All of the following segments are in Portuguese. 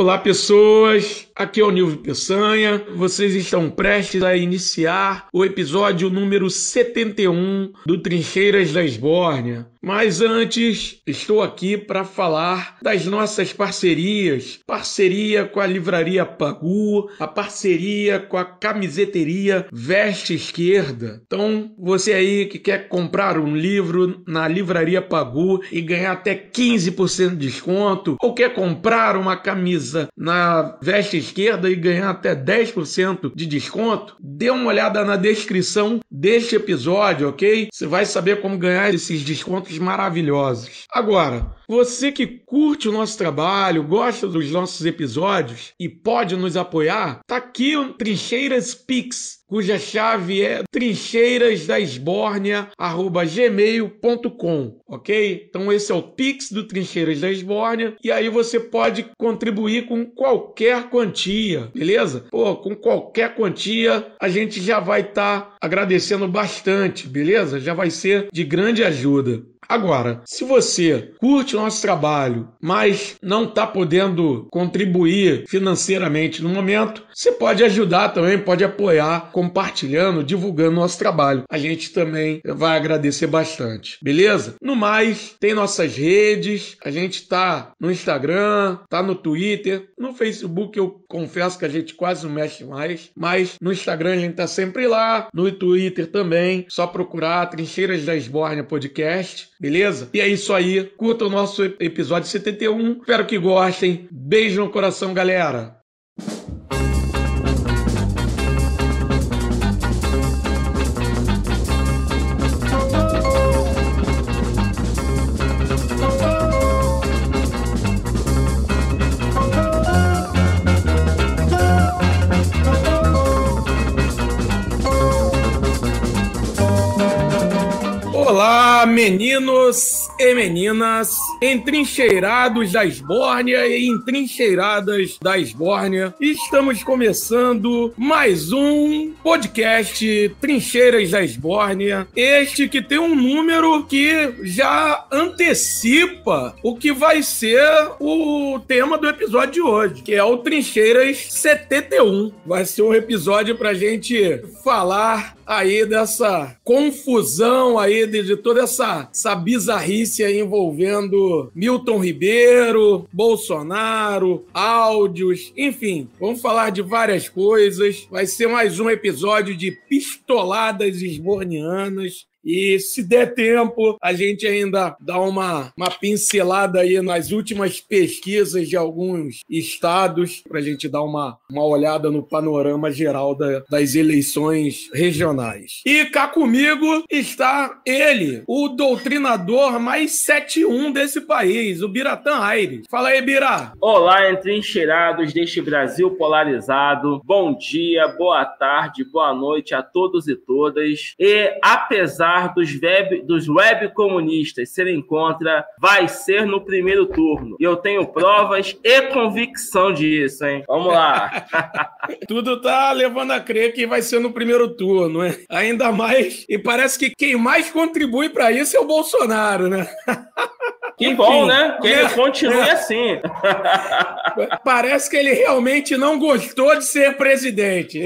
Olá, pessoas. Aqui é o Nilvio Peçanha. Vocês estão prestes a iniciar o episódio número 71 do Trincheiras da Esbórnia. Mas antes, estou aqui para falar das nossas parcerias. Parceria com a Livraria Pagu, a parceria com a camiseteria Veste Esquerda. Então, você aí que quer comprar um livro na Livraria Pagu e ganhar até 15% de desconto, ou quer comprar uma camisa na Veste Esquerda e ganhar até 10% de desconto, dê uma olhada na descrição deste episódio, ok? Você vai saber como ganhar esses descontos maravilhosos. Agora, você que curte o nosso trabalho, gosta dos nossos episódios e pode nos apoiar, tá aqui o Trincheiras Pix, cuja chave é trincheirasdaesbórnia@gmail.com, ok? Então esse é o Pix do Trincheiras da Esbórnia e aí você pode contribuir com qualquer quantia, beleza? Pô, com qualquer quantia a gente já vai estar tá agradecendo bastante, beleza? Já vai ser de grande ajuda. Agora, se você curte o nosso trabalho, mas não está podendo contribuir financeiramente no momento, você pode ajudar também, pode apoiar, compartilhando, divulgando nosso trabalho. A gente também vai agradecer bastante, beleza? No mais, tem nossas redes, a gente está no Instagram, tá no Twitter, no Facebook eu confesso que a gente quase não mexe mais, mas no Instagram a gente tá sempre lá, no Twitter também, só procurar Trincheiras da Esbórnia Podcast beleza? E é isso aí. Curta o nosso episódio 71. Espero que gostem. Beijo no coração, galera. Olá, meninos e meninas, entrincheirados da Esbórnia e entrincheiradas da Esbórnia. Estamos começando mais um podcast Trincheiras da Esbórnia. Este que tem um número que já antecipa o que vai ser o tema do episódio de hoje, que é o Trincheiras 71. Vai ser um episódio pra gente falar aí dessa confusão aí de, de toda essa, essa bizarrice aí envolvendo Milton Ribeiro, Bolsonaro, áudios, enfim, vamos falar de várias coisas. Vai ser mais um episódio de pistoladas esbornianas. E se der tempo, a gente ainda dá uma, uma pincelada aí nas últimas pesquisas de alguns estados, para a gente dar uma, uma olhada no panorama geral da, das eleições regionais. E cá comigo está ele, o doutrinador mais 71 desse país, o Biratã Aires. Fala aí, Bira. Olá, entrincheirados deste Brasil polarizado. Bom dia, boa tarde, boa noite a todos e todas. E apesar dos web, dos web comunistas serem contra, vai ser no primeiro turno. E eu tenho provas e convicção disso, hein? Vamos lá. Tudo tá levando a crer que vai ser no primeiro turno, né? Ainda mais. E parece que quem mais contribui para isso é o Bolsonaro, né? Que Enfim, bom, né? Que ele é, continue é. assim. Parece que ele realmente não gostou de ser presidente.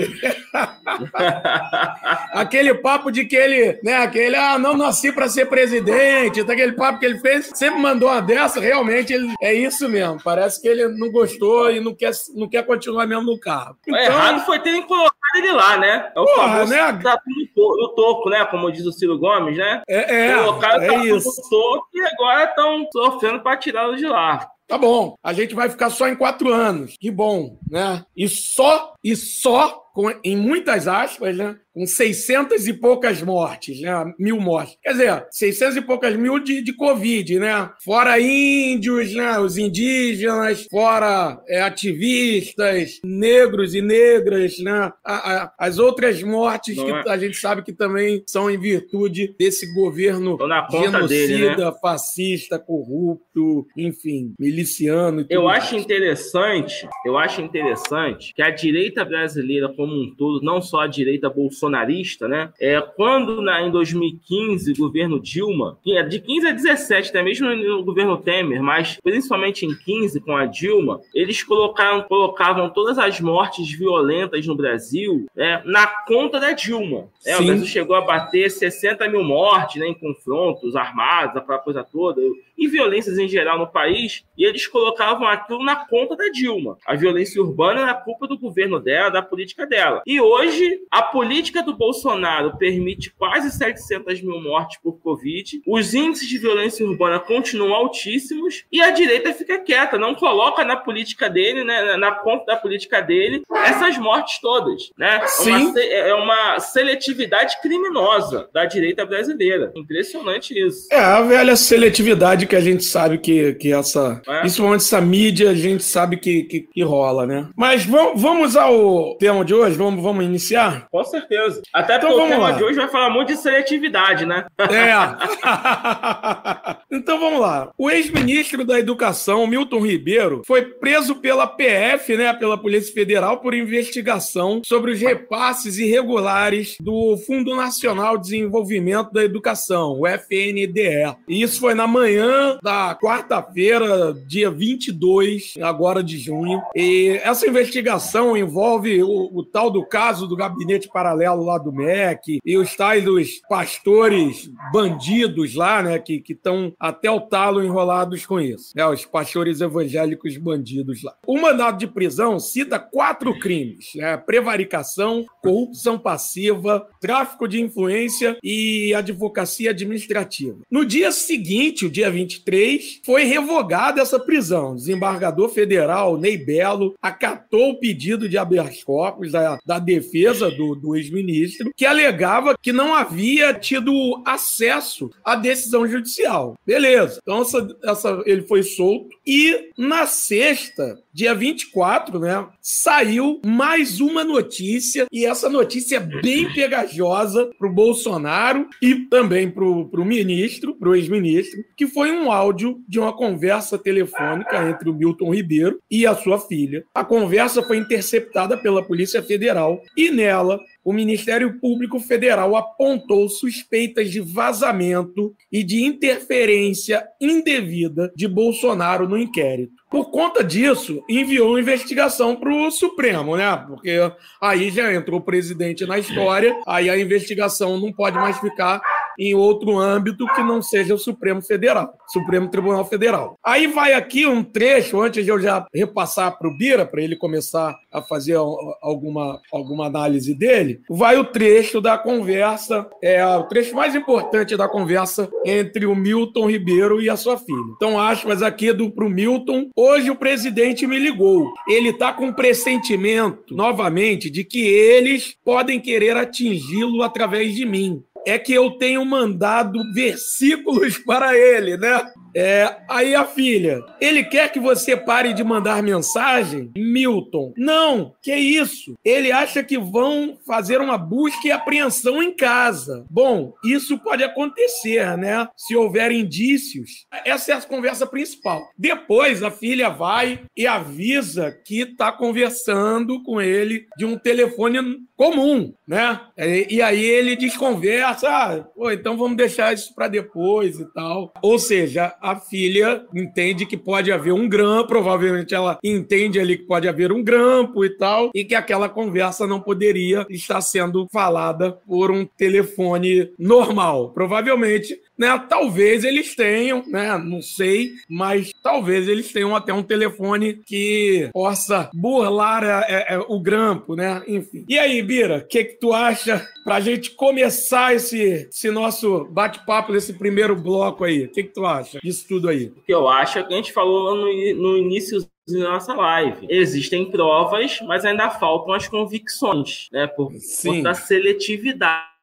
aquele papo de que ele, né, aquele, ah, não nasci para ser presidente, aquele papo que ele fez, sempre mandou uma dessa, realmente ele, é isso mesmo. Parece que ele não gostou e não quer, não quer continuar mesmo no carro. Então, errado foi ter colocado ele lá, né? É o porra, famoso né? tá no toco, né? Como diz o Ciro Gomes, né? É, é. Colocaram é isso. no toco e agora estão sofrendo para tirá-lo de lá. Tá bom, a gente vai ficar só em quatro anos. Que bom, né? E só, e só, com, em muitas aspas, né? Com 600 e poucas mortes, né? Mil mortes. Quer dizer, 600 e poucas mil de, de Covid, né? Fora índios, né? Os indígenas, fora é, ativistas, negros e negras, né? A, a, as outras mortes Não que é. a gente sabe que também são em virtude desse governo genocida, dele, né? fascista, corrupto, enfim, miliciano. eu mais. acho interessante, eu acho interessante que a direita brasileira como um todo, não só a direita bolsonarista, bolsonarista, né? É, quando na, em 2015 o governo Dilma, de 15 a 17, até mesmo no governo Temer, mas principalmente em 15 com a Dilma, eles colocaram, colocavam todas as mortes violentas no Brasil né, na conta da Dilma. É, o Brasil chegou a bater 60 mil mortes né, em confrontos armados, aquela coisa toda e violências em geral no país, e eles colocavam aquilo na conta da Dilma. A violência urbana era culpa do governo dela, da política dela. E hoje, a política do Bolsonaro permite quase 700 mil mortes por Covid, os índices de violência urbana continuam altíssimos, e a direita fica quieta, não coloca na política dele, né, na conta da política dele, essas mortes todas. Né? É Sim. Uma, é uma seletividade criminosa da direita brasileira. Impressionante isso. É, a velha seletividade que a gente sabe que, que essa. É. Principalmente essa mídia, a gente sabe que, que, que rola, né? Mas vamos, vamos ao tema de hoje? Vamos, vamos iniciar? Com certeza. Até então, porque o tema lá. de hoje vai falar muito de seletividade, né? É. então vamos lá. O ex-ministro da Educação, Milton Ribeiro, foi preso pela PF, né? Pela Polícia Federal, por investigação sobre os repasses irregulares do Fundo Nacional de Desenvolvimento da Educação, o FNDE. E isso foi na manhã da quarta-feira, dia 22, agora de junho. E essa investigação envolve o, o, tal do caso do gabinete paralelo lá do MEC e os tais dos pastores bandidos lá, né, que estão até o talo enrolados com isso. É, os pastores evangélicos bandidos lá. O mandado de prisão cita quatro crimes: né, prevaricação, corrupção passiva, tráfico de influência e advocacia administrativa. No dia seguinte, o dia 20 2023, foi revogada essa prisão. O desembargador federal Ney Belo acatou o pedido de habeas corpus da, da defesa do, do ex-ministro, que alegava que não havia tido acesso à decisão judicial. Beleza. Então, essa, essa, ele foi solto. E na sexta, dia 24, né, saiu mais uma notícia, e essa notícia é bem pegajosa para o Bolsonaro e também para o ministro, para o ex-ministro, que foi um áudio de uma conversa telefônica entre o Milton Ribeiro e a sua filha. A conversa foi interceptada pela Polícia Federal e nela o Ministério Público Federal apontou suspeitas de vazamento e de interferência indevida de Bolsonaro no inquérito. Por conta disso, enviou investigação para o Supremo, né? Porque aí já entrou o presidente na história, aí a investigação não pode mais ficar em outro âmbito que não seja o Supremo Federal, Supremo Tribunal Federal. Aí vai aqui um trecho, antes de eu já repassar para o Bira, para ele começar a fazer alguma, alguma análise dele, vai o trecho da conversa, é o trecho mais importante da conversa entre o Milton Ribeiro e a sua filha. Então, aspas aqui do pro Milton. Hoje o presidente me ligou. Ele está com pressentimento, novamente, de que eles podem querer atingi-lo através de mim é que eu tenho mandado versículos para ele, né? É, aí a filha, ele quer que você pare de mandar mensagem? Milton, não, que isso? Ele acha que vão fazer uma busca e apreensão em casa. Bom, isso pode acontecer, né? Se houver indícios. Essa é a conversa principal. Depois a filha vai e avisa que está conversando com ele de um telefone comum, né? E, aí ele desconversa, ah, então vamos deixar isso para depois e tal. Ou seja, a filha entende que pode haver um grampo, provavelmente ela entende ali que pode haver um grampo e tal, e que aquela conversa não poderia estar sendo falada por um telefone normal. Provavelmente né? Talvez eles tenham, né? Não sei, mas talvez eles tenham até um telefone que possa burlar a, a, a, o grampo, né? Enfim. E aí, Bira, o que, que tu acha pra gente começar esse, esse nosso bate-papo desse primeiro bloco aí? O que, que tu acha disso tudo aí? O que eu acho é que a gente falou no, no início da nossa live. Existem provas, mas ainda faltam as convicções, né? Por conta da seletividade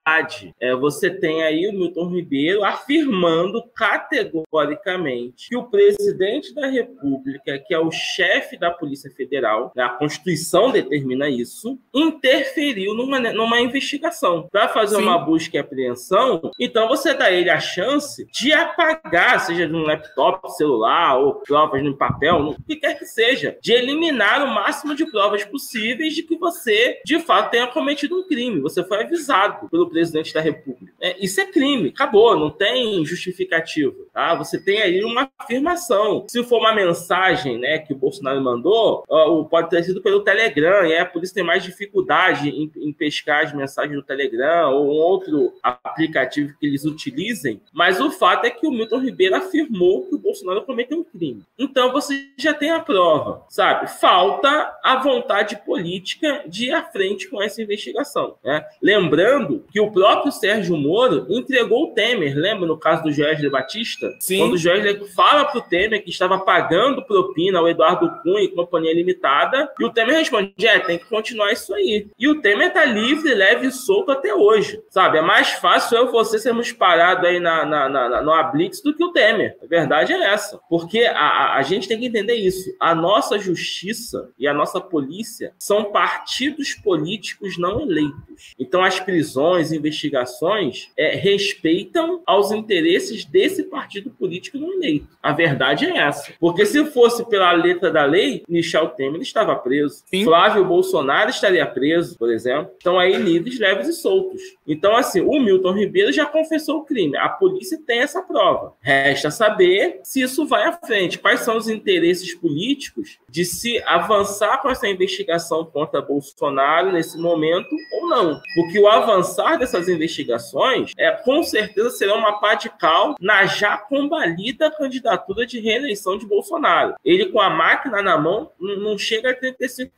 É, você tem aí o Milton Ribeiro afirmando categoricamente que o presidente da República, que é o chefe da Polícia Federal, né, a Constituição determina isso, interferiu numa, numa investigação para fazer Sim. uma busca e apreensão. Então você dá ele a chance de apagar, seja no laptop, celular ou provas no papel, no que quer que seja, de eliminar o máximo de provas possíveis de que você de fato tenha cometido um crime. Você foi avisado pelo presidente da República. É, isso é crime, acabou, não tem justificativo. Tá? Você tem aí uma afirmação. Se for uma mensagem né, que o Bolsonaro mandou, pode ter sido pelo Telegram, e é por isso tem mais dificuldade em, em pescar as mensagens do Telegram ou um outro aplicativo que eles utilizem. Mas o fato é que o Milton Ribeiro afirmou que o Bolsonaro cometeu um crime. Então você já tem a prova, sabe? Falta a vontade política de ir à frente com essa investigação. Né? Lembrando que o próprio Sérgio Moro entregou o Temer, lembra no caso do Joesley Batista? Sim. Quando o Joesley fala para o Temer que estava pagando propina ao Eduardo Cunha e Companhia Limitada, e o Temer responde: é, tem que continuar isso aí. E o Temer está livre, leve e solto até hoje, sabe? É mais fácil eu e você sermos parados aí na, na, na, no Ablitz do que o Temer. A verdade é essa. Porque a, a, a gente tem que entender isso. A nossa justiça e a nossa polícia são partidos políticos não eleitos. Então as prisões, investigações é, respeitam aos interesses desse partido político não eleito. A verdade é essa. Porque se fosse pela letra da lei, Michel Temer estava preso. Sim. Flávio Bolsonaro estaria preso, por exemplo. Então aí livres, leves e soltos. Então assim, o Milton Ribeiro já confessou o crime. A polícia tem essa prova. Resta saber se isso vai à frente. Quais são os interesses políticos de se avançar com essa investigação contra Bolsonaro nesse momento ou não? Porque o avançar dessas investigações é com certeza será uma pá de cal na já combalida candidatura de reeleição de Bolsonaro. Ele com a máquina na mão não chega a 35%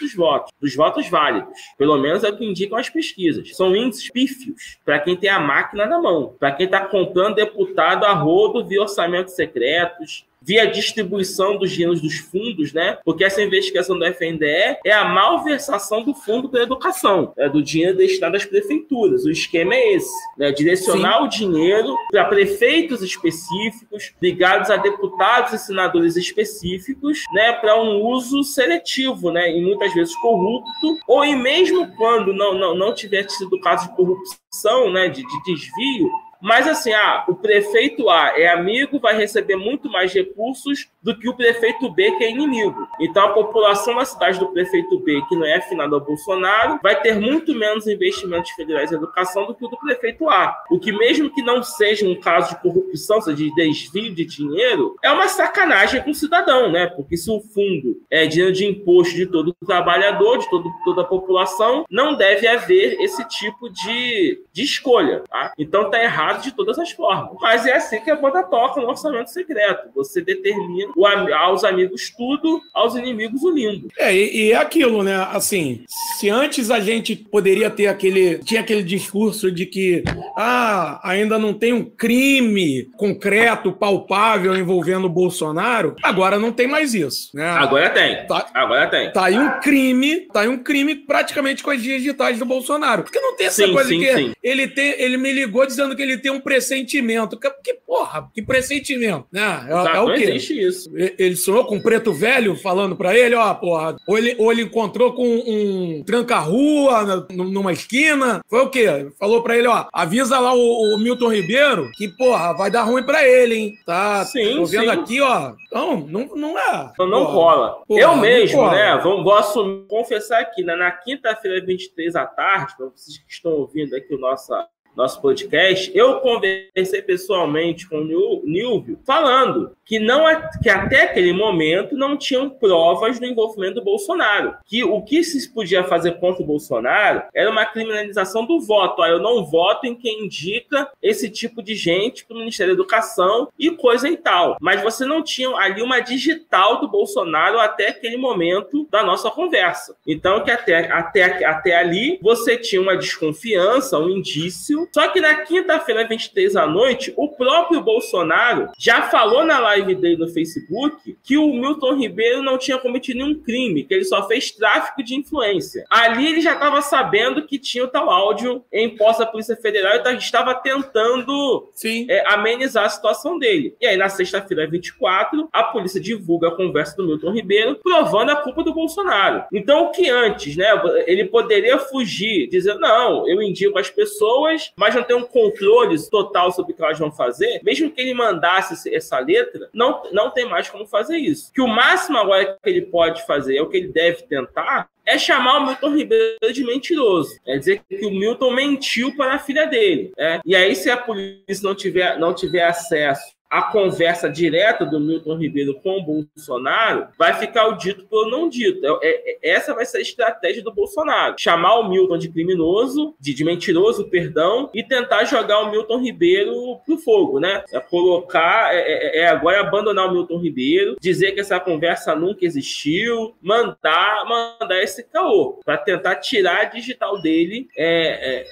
dos votos, dos votos válidos. Pelo menos é o que indicam as pesquisas. São índices pífios para quem tem a máquina na mão, para quem está comprando deputado a rodo via orçamentos secretos, via distribuição dos dinheiros dos fundos, né? Porque essa investigação do FNDE é a malversação do fundo da educação, é do dinheiro destinado às prefeituras. O esquema é esse, né? Direcionar Sim. o dinheiro para prefeitos específicos, ligados a deputados e senadores específicos, né? Para um uso seletivo, né? E muitas vezes corrupto, ou e mesmo quando não, não, não tiver sido caso de corrupção, né? de, de desvio, mas assim, ah, o prefeito A é amigo, vai receber muito mais recursos do que o prefeito B, que é inimigo. Então a população da cidade do prefeito B, que não é afinada ao Bolsonaro, vai ter muito menos investimentos federais em educação do que o do prefeito A. O que, mesmo que não seja um caso de corrupção, seja de desvio de dinheiro, é uma sacanagem com o cidadão, né? Porque se o fundo é dinheiro de imposto de todo trabalhador, de todo, toda a população, não deve haver esse tipo de, de escolha. Tá? Então tá errado de todas as formas. Mas é assim que a banda toca no orçamento secreto. Você determina o, aos amigos tudo, aos inimigos o lindo. É, e, e é aquilo, né? Assim, se antes a gente poderia ter aquele. Tinha aquele discurso de que ah, ainda não tem um crime concreto, palpável envolvendo o Bolsonaro, agora não tem mais isso. Né? Agora tem. Tá, agora tem. Tá aí um crime, tá aí um crime praticamente com as digitais do Bolsonaro. Porque não tem essa sim, coisa sim, que sim. ele tem. Ele me ligou dizendo que ele tem um pressentimento. Que, porra, que pressentimento, né? É, Exato, é o quê? Não existe isso. Ele sonhou com um preto velho falando para ele, ó, porra, ou ele, ou ele encontrou com um tranca-rua numa esquina. Foi o quê? Falou para ele, ó, avisa lá o, o, Milton Ribeiro que, porra, vai dar ruim para ele, hein? Tá? Sim, Tô vendo sim. aqui, ó. Então, não, não é. Não, não rola. Porra, Eu mesmo, né? Vou, vou assumir, confessar aqui, né? na quinta-feira, 23 à tarde, para vocês que estão ouvindo aqui o nosso nosso podcast, eu conversei pessoalmente com o Nilvio, falando que, não, que até aquele momento não tinham provas do envolvimento do Bolsonaro. Que o que se podia fazer contra o Bolsonaro era uma criminalização do voto. Ah, eu não voto em quem indica esse tipo de gente para o Ministério da Educação e coisa e tal. Mas você não tinha ali uma digital do Bolsonaro até aquele momento da nossa conversa. Então, que até, até, até ali você tinha uma desconfiança, um indício. Só que na quinta-feira, 23 à noite, o próprio Bolsonaro já falou na live dele no Facebook que o Milton Ribeiro não tinha cometido nenhum crime, que ele só fez tráfico de influência. Ali ele já estava sabendo que tinha o tal áudio em posse da Polícia Federal e estava tentando é, amenizar a situação dele. E aí, na sexta-feira, 24, a polícia divulga a conversa do Milton Ribeiro, provando a culpa do Bolsonaro. Então, o que antes, né? Ele poderia fugir, dizendo, não, eu indico as pessoas, mas não tem um controle total sobre o que elas vão fazer. Mesmo que ele mandasse essa letra, não, não tem mais como fazer isso. Que o máximo agora que ele pode fazer, é o que ele deve tentar, é chamar o Milton Ribeiro de mentiroso. É dizer que o Milton mentiu para a filha dele. É? E aí, se a polícia não tiver, não tiver acesso a conversa direta do Milton Ribeiro com o Bolsonaro, vai ficar o dito pelo não dito. É, é, é, essa vai ser a estratégia do Bolsonaro. Chamar o Milton de criminoso, de, de mentiroso, perdão, e tentar jogar o Milton Ribeiro pro fogo, né? É colocar, é, é, é agora abandonar o Milton Ribeiro, dizer que essa conversa nunca existiu, mandar, mandar esse caô, para tentar tirar a digital dele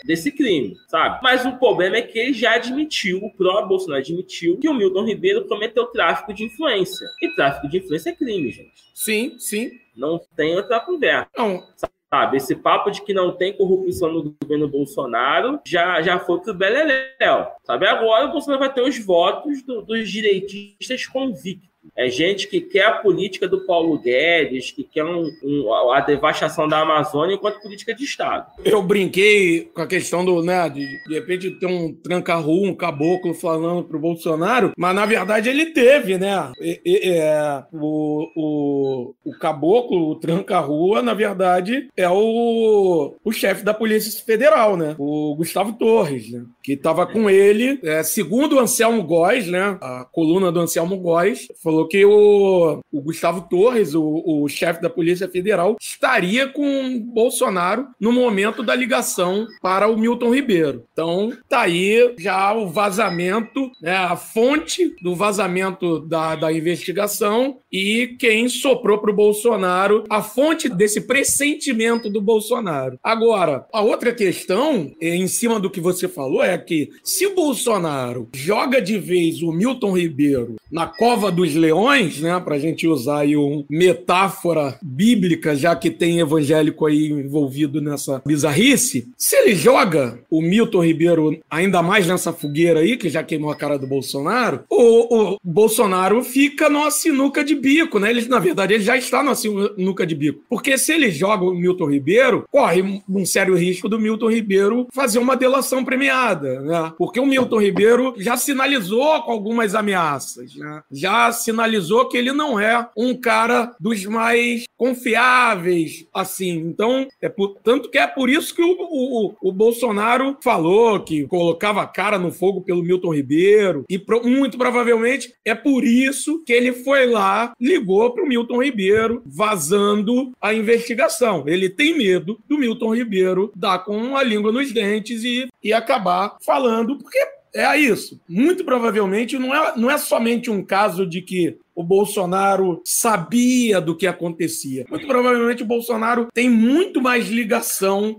desse crime, sabe? Mas o problema é que ele já admitiu, o próprio Bolsonaro admitiu que o Milton Milton Ribeiro cometeu tráfico de influência. E tráfico de influência é crime, gente. Sim, sim. Não tem outra conversa. Não. Sabe, esse papo de que não tem corrupção no governo Bolsonaro já, já foi pro Beleléu. Sabe, agora o Bolsonaro vai ter os votos do, dos direitistas convictos. É gente que quer a política do Paulo Guedes, que quer um, um, a devastação da Amazônia enquanto política de Estado. Eu brinquei com a questão do, né, de, de repente ter um tranca-rua, um caboclo falando pro Bolsonaro, mas na verdade ele teve, né? E, e, é, o, o, o caboclo, o tranca-rua, na verdade, é o, o chefe da Polícia Federal, né? O Gustavo Torres, né? Que estava com ele, é, segundo o Anselmo Góes, né? A coluna do Anselmo Góes, falou que o, o Gustavo Torres, o, o chefe da Polícia Federal, estaria com Bolsonaro no momento da ligação para o Milton Ribeiro. Então, tá aí já o vazamento, né, a fonte do vazamento da, da investigação e quem soprou para o Bolsonaro a fonte desse pressentimento do Bolsonaro. Agora, a outra questão, em cima do que você falou, é que se o Bolsonaro joga de vez o Milton Ribeiro na cova dos leões, né, para a gente usar aí uma metáfora bíblica, já que tem evangélico aí envolvido nessa bizarrice, se ele joga o Milton Ribeiro ainda mais nessa fogueira aí, que já queimou a cara do Bolsonaro, o, o Bolsonaro fica numa sinuca de bico, né? Ele, na verdade, ele já está numa sinuca de bico. Porque se ele joga o Milton Ribeiro, corre um sério risco do Milton Ribeiro fazer uma delação premiada, né? Porque o Milton Ribeiro já sinalizou com algumas ameaças, né? Já sinalizou sinalizou que ele não é um cara dos mais confiáveis, assim. Então, é por, tanto que é por isso que o, o, o Bolsonaro falou que colocava a cara no fogo pelo Milton Ribeiro, e pro, muito provavelmente é por isso que ele foi lá, ligou para o Milton Ribeiro, vazando a investigação. Ele tem medo do Milton Ribeiro dar com a língua nos dentes e, e acabar falando, porque é isso. Muito provavelmente não é, não é somente um caso de que o Bolsonaro sabia do que acontecia. Muito provavelmente o Bolsonaro tem muito mais ligação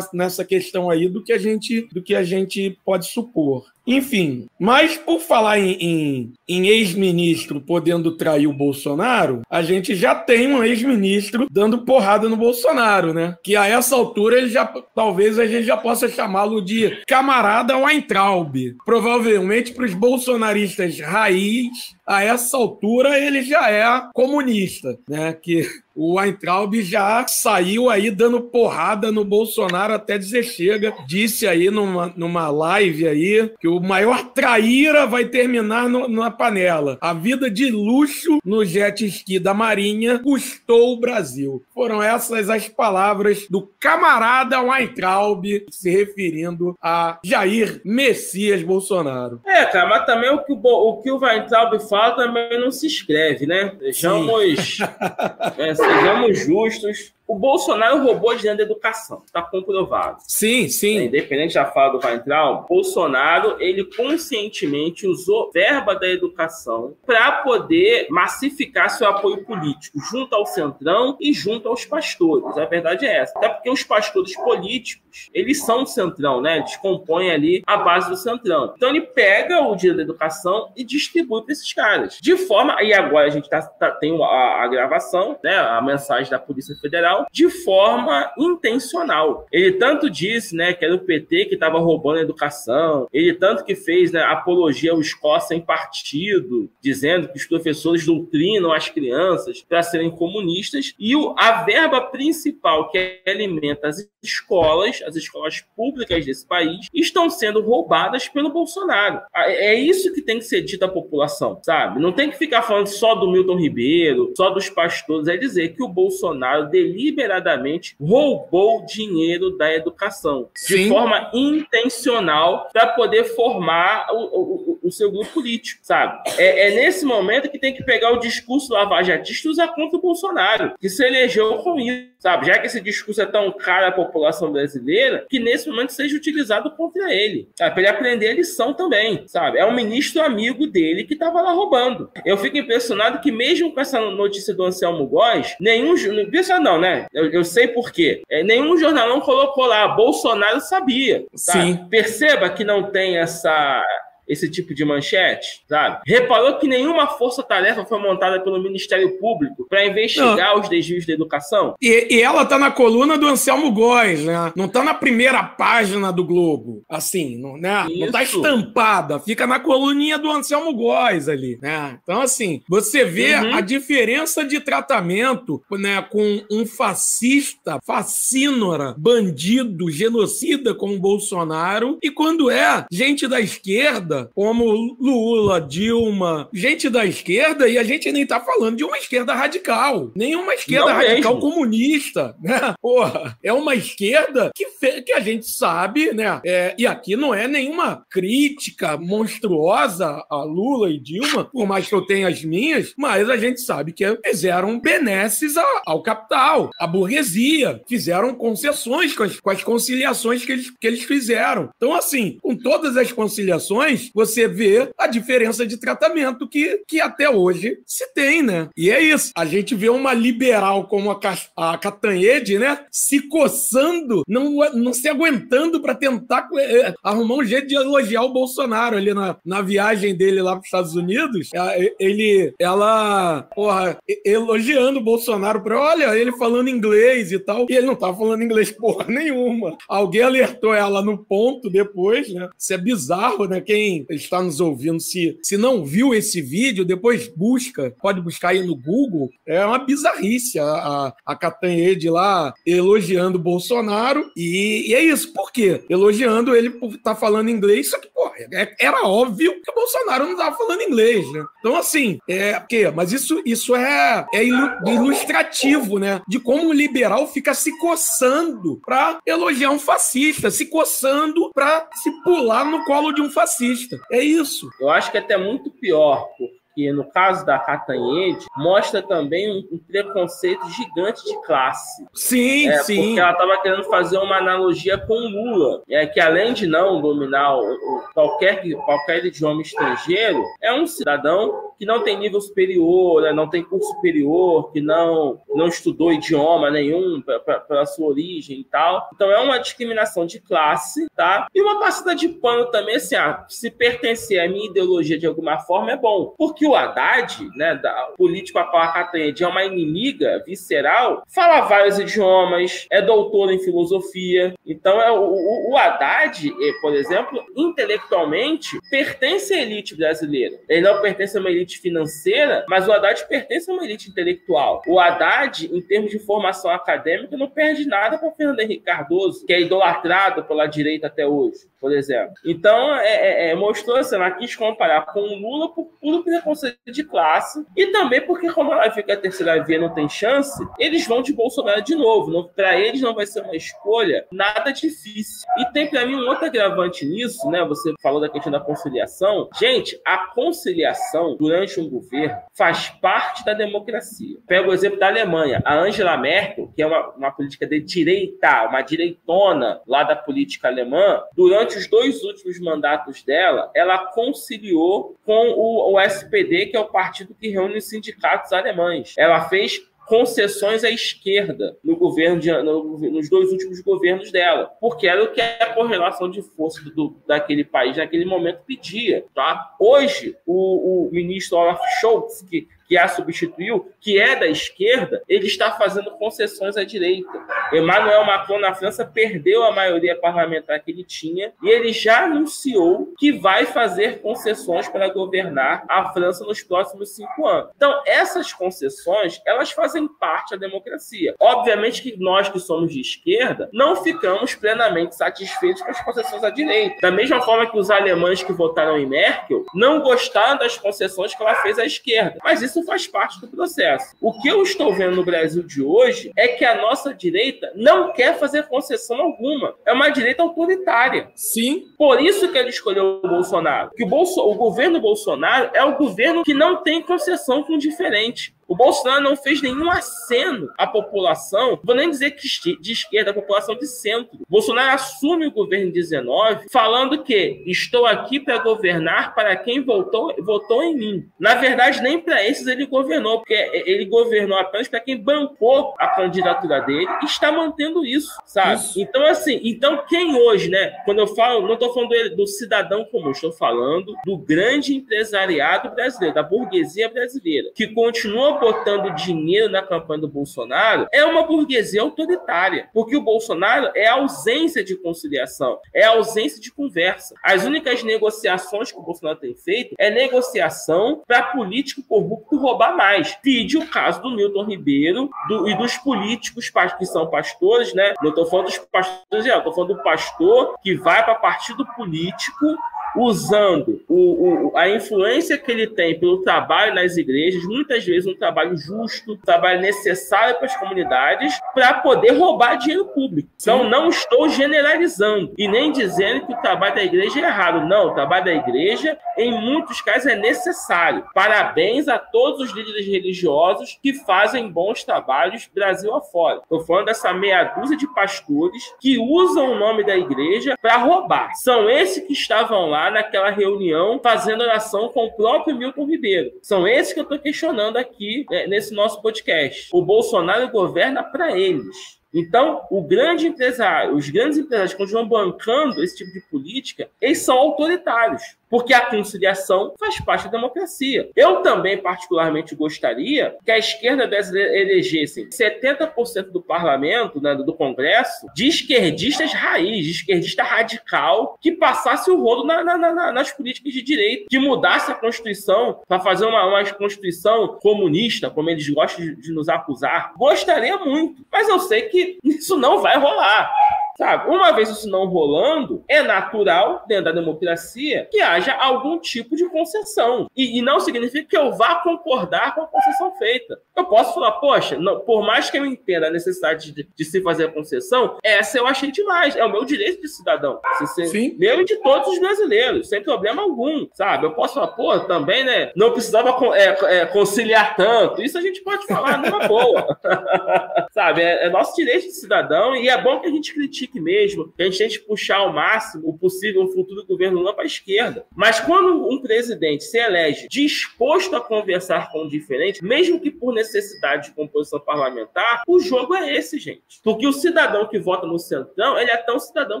nessa questão aí do que a gente, do que a gente pode supor. Enfim, mas por falar em, em, em ex-ministro podendo trair o Bolsonaro, a gente já tem um ex-ministro dando porrada no Bolsonaro, né? Que a essa altura ele já talvez a gente já possa chamá-lo de camarada Weintraub. Provavelmente para os bolsonaristas raiz, a essa altura ele já é comunista, né? Que o Weintraub já saiu aí dando porrada no Bolsonaro até dizer chega. Disse aí numa, numa live aí que o maior traíra vai terminar no, na panela. A vida de luxo no jet ski da Marinha custou o Brasil. Foram essas as palavras do camarada Weintraub se referindo a Jair Messias Bolsonaro. É, cara, mas também o que o, o, que o Weintraub fala também não se escreve, né? Sejamos... sejamos justos. O Bolsonaro roubou dinheiro da educação, está comprovado. Sim, sim. É, independente da fala do Weintraub, Bolsonaro, ele conscientemente usou verba da educação para poder massificar seu apoio político junto ao Centrão e junto aos pastores. A verdade é essa. Até porque os pastores políticos, eles são o Centrão, né? Eles compõem ali a base do Centrão. Então ele pega o dinheiro da educação e distribui para esses caras. De forma, e agora a gente tá, tá tem a, a gravação, né? A mensagem da Polícia Federal, de forma intencional. Ele tanto disse, né, que era o PT que estava roubando a educação, ele tanto que fez né, apologia ao Escócia em partido, dizendo que os professores doutrinam as crianças para serem comunistas, e a verba principal que alimenta as escolas, as escolas públicas desse país, estão sendo roubadas pelo Bolsonaro. É isso que tem que ser dito à população, sabe? Não tem que ficar falando só do Milton Ribeiro, só dos pastores, é dizer que o Bolsonaro deliberadamente roubou dinheiro da educação Sim. de forma intencional para poder formar o, o, o, seu grupo político, sabe? É, é, nesse momento que tem que pegar o discurso lavajatista e usar contra o Bolsonaro, que se elegeu com isso, sabe? Já que esse discurso é tão caro à população brasileira, que nesse momento seja utilizado contra ele, sabe? Para ele aprender a lição também, sabe? É um ministro amigo dele que estava lá roubando. Eu fico impressionado que mesmo com essa notícia do Anselmo Góes, nenhum... Pensa não, né? Eu, eu sei por quê. É, nenhum jornalão colocou lá, Bolsonaro sabia, sabe? Sim. Perceba que não tem essa esse tipo de manchete, sabe? Reparou que nenhuma força-tarefa foi montada pelo Ministério Público para investigar não. os desvios da educação? E, e, ela tá na coluna do Anselmo Góes, né? Não tá na primeira página do Globo, assim, não, né? Isso. Não tá estampada, fica na coluninha do Anselmo Góes ali, né? Então, assim, você vê uhum. a diferença de tratamento, né, com um fascista, fascínora, bandido, genocida como o Bolsonaro, e quando é gente da esquerda como Lula, Dilma, gente da esquerda, e a gente nem tá falando de uma esquerda radical, nem uma esquerda Não radical mesmo. comunista, né? Porra, é uma esquerda que, que a gente sabe, né? É, e aqui não é nenhuma crítica monstruosa a Lula e Dilma, por mais que eu tenha as minhas, mas a gente sabe que fizeram benesses ao capital, à burguesia, fizeram concessões com as, com as conciliações que eles, que eles fizeram. Então, assim, com todas as conciliações, você vê a diferença de tratamento que, que até hoje se tem, né? E é isso. A gente vê uma liberal como a, a Catanhede, né? Se coçando, não, não se aguentando para tentar é, arrumar um jeito de elogiar o Bolsonaro ali na, na viagem dele lá para os Estados Unidos. É, ele, ela, porra, elogiando o Bolsonaro para olha, ele falando inglês e tal. E ele não tava falando inglês porra nenhuma. Alguém alertou ela no ponto depois, né? Isso é bizarro, né? Quem está nos ouvindo, se, se não viu esse vídeo, depois busca, pode buscar aí no Google. É uma bizarrice a, a, a Catanhede lá elogiando Bolsonaro. E, e, é isso. Por quê? Elogiando ele por estar tá falando inglês, só que, pô, é, era óbvio que o Bolsonaro não estava falando inglês, né? Então, assim, é. Porque, mas isso, isso é, é ilustrativo, né? De como o liberal fica se coçando para elogiar um fascista, se coçando para se pular no colo de um fascista. É isso. Eu acho que é até muito pior, porque no caso da Catanhede, mostra também um, um, preconceito gigante de classe. Sim, é, sim. Porque ela estava querendo fazer uma analogia com Lula, é, que além de não dominar o, o, qualquer, qualquer idioma estrangeiro, é um cidadão que não tem nível superior, né, não tem curso superior, que não, não estudou idioma nenhum pela sua origem e tal. Então é uma discriminação de classe, tá? E uma passada de pano também, assim, ah, se pertencer à minha ideologia de alguma forma é bom. Porque o Haddad, né, da, político a qual a Catanhede é uma inimiga visceral, fala vários idiomas, é doutor em filosofia. Então é o, o, Haddad, é, por exemplo, intelectualmente pertence à elite brasileira. Ele não pertence a uma elite elite financeira, mas o Haddad pertence a uma elite intelectual. O Haddad, em termos de formação acadêmica, não perde nada para Fernando Henrique Cardoso, que é idolatrado pela direita até hoje, por exemplo. Então, é, é, é mostrou assim, ela quis comparar com o Lula por puro preconceito conceito de classe e também porque, como ela fica a terceira via não tem chance, eles vão de Bolsonaro de novo. Para eles não vai ser uma escolha nada difícil. E tem para mim um outro agravante nisso, né? Você falou da questão da conciliação. Gente, a conciliação durante um governo faz parte da democracia. Pega o exemplo da Alemanha. A Angela Merkel, que é uma, uma política de direita, uma direitona lá da política alemã, durante os dois últimos mandatos dela, ela conciliou com o, o SPD, que é o partido que reúne os sindicatos alemães. Ela fez concessões à esquerda no governo de, no, nos dois últimos governos dela, porque era o que a correlação de força do, daquele país naquele momento pedia. Tá? Hoje, o, o ministro Olaf Scholz, que que a substituiu, que é da esquerda, ele está fazendo concessões à direita. Emmanuel Macron, na França, perdeu a maioria parlamentar que ele tinha e ele já anunciou que vai fazer concessões para governar a França nos próximos cinco anos. Então, essas concessões, elas fazem parte da democracia. Obviamente que nós que somos de esquerda não ficamos plenamente satisfeitos com as concessões à direita. Da mesma forma que os alemães que votaram em Merkel não gostaram das concessões que ela fez à esquerda. Mas isso isso faz parte do processo. O que eu estou vendo no Brasil de hoje é que a nossa direita não quer fazer concessão alguma. É uma direita autoritária. Sim. Por isso que ele escolheu o Bolsonaro. Que o, Bolso... o governo Bolsonaro é o governo que não tem concessão com diferente. O Bolsonaro não fez nenhum aceno à população, vou nem dizer que de esquerda, a população de centro. Bolsonaro assume o governo 19 falando que estou aqui para governar para quem votou, votou em mim. Na verdade, nem para esses ele governou, porque ele governou apenas para quem bancou a candidatura dele e está mantendo isso, sabe? Isso. Então, assim, então quem hoje, né? Quando eu falo, não estou falando do, do cidadão comum, estou falando do grande empresariado brasileiro, da burguesia brasileira, que continua botando dinheiro na campanha do Bolsonaro é uma burguesia autoritária, porque o Bolsonaro é ausência de conciliação, é ausência de conversa. As únicas negociações que o Bolsonaro tem feito é negociação para político corrupto roubar mais. Vide o caso do Milton Ribeiro do, e dos políticos que são pastores, né? Não estou falando dos pastores, estou falando do pastor que vai para partido político usando o, o, a influência que ele tem pelo trabalho nas igrejas, muitas vezes um trabalho justo, um trabalho necessário para as comunidades, para poder roubar dinheiro público. Então, não estou generalizando e nem dizendo que o trabalho da igreja é errado. Não, o trabalho da igreja, em muitos casos, é necessário. Parabéns a todos os líderes religiosos que fazem bons trabalhos Brasil afora. Estou falando dessa meia dúzia de pastores que usam o nome da igreja para roubar. São esses que estavam lá lá naquela reunião fazendo oração com o próprio Milton Ribeiro. São esses que eu estou questionando aqui né, nesse nosso podcast. O Bolsonaro governa para eles. Então, o grande empresário, os grandes empresários que continuam bancando esse tipo de política, eles são autoritários porque a conciliação faz parte da democracia. Eu também, particularmente, gostaria que a esquerda brasileira elegesse 70% do parlamento, né, do Congresso, de esquerdistas raiz, de esquerdista radical, que passasse o rolo na, na, na, nas políticas de direito, que mudasse a Constituição para fazer uma, uma Constituição comunista, como eles gostam de, de nos acusar. Gostaria muito, mas eu sei que isso não vai rolar. Sabe? Uma vez isso não rolando, é natural, dentro da democracia, que haja algum tipo de concessão. E, e não significa que eu vá concordar com a concessão feita. Eu posso falar, poxa, não, por mais que eu entenda a necessidade de, de, se fazer a concessão, essa eu achei demais. É o meu direito de cidadão. Se, Sim. Meu e de todos os brasileiros, sem problema algum, sabe? Eu posso falar, pô, também, né? Não precisava é, é, conciliar tanto. Isso a gente pode falar numa boa. sabe? É, é nosso direito de cidadão e é bom que a gente critique mesmo, que a gente tente puxar ao máximo o possível o futuro governo Lula para a esquerda. Mas quando um presidente se elege disposto a conversar com o diferente, mesmo que por necessidade de composição parlamentar, o jogo é esse, gente. Porque o cidadão que vota no Centrão, ele é tão cidadão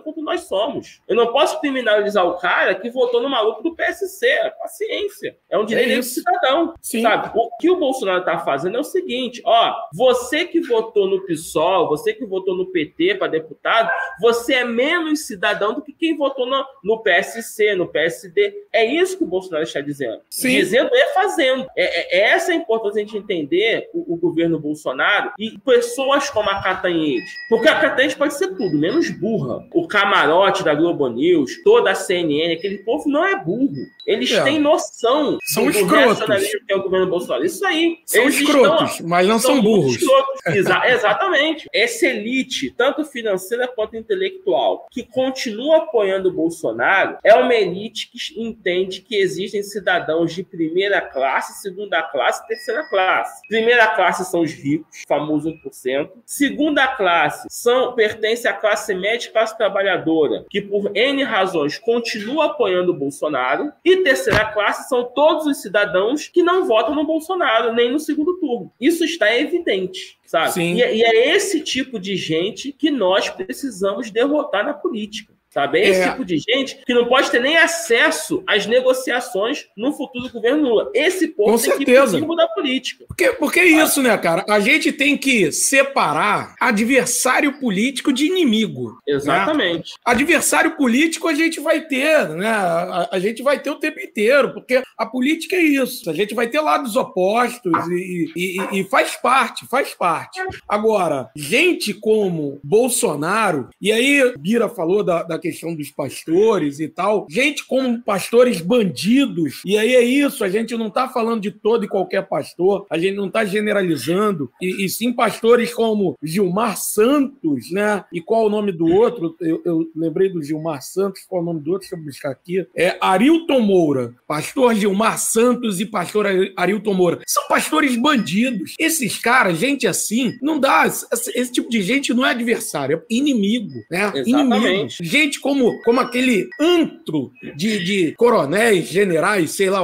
quanto nós somos. Eu não posso criminalizar o cara que votou no maluco do PSC. É paciência. É um direito é do cidadão. Sim. Sabe? O que o Bolsonaro está fazendo é o seguinte: ó, você que votou no PSOL, você que votou no PT para deputado, você é menos cidadão do que quem votou no, no PSC, no PSD. É isso que o Bolsonaro está dizendo. Sim. Dizendo e fazendo. É, é, essa é a importância de entender o, o, governo Bolsonaro e pessoas como a Catanhete. Porque a Catanhete pode ser tudo, menos burra. O camarote da Globo News, toda a CNN, aquele povo não é burro. Eles é. têm noção são do escrotos. que é o governo Bolsonaro. Isso aí. São Eles escrotos, estão, mas não são, são burros. Exa exatamente. Essa elite, tanto financeira quanto intelectual, que continua apoiando o Bolsonaro, é uma elite que entende que existem cidadãos de primeira classe, segunda classe terceira classe. Primeira classe são os ricos, famoso 1%. Segunda classe são pertence à classe média e classe trabalhadora, que por N razões continua apoiando o Bolsonaro. E terceira classe são todos os cidadãos que não votam no Bolsonaro, nem no segundo turno. Isso está evidente sabe? E, e, é esse tipo de gente que nós precisamos derrotar na política. Sabe? É esse é. tipo de gente que não pode ter nem acesso às negociações no futuro governo Lula. Esse ponto Com tem certeza. que mudar política. Porque, porque é isso, né, cara? A gente tem que separar adversário político de inimigo. Né? Exatamente. Né? Adversário político a gente vai ter, né? A, a, gente vai ter o tempo inteiro, porque a política é isso. A gente vai ter lados opostos e, e, e faz parte, faz parte. Agora, gente como Bolsonaro, e aí Bira falou da, da questão dos pastores e tal. Gente como pastores bandidos. E aí é isso, a gente não está falando de todo e qualquer pastor, a gente não está generalizando. E, e, sim pastores como Gilmar Santos, né? E qual o nome do outro? Eu, eu lembrei do Gilmar Santos, qual o nome do outro? Deixa eu buscar aqui. É Arilton Moura. Pastor Gilmar Santos e pastor Arilton Moura. São pastores bandidos. Esses caras, gente assim, não dá. Esse, esse tipo de gente não é adversário, é inimigo, né? Exatamente. Inimigo. Gente gente como, como aquele antro de, de coronéis, generais, sei lá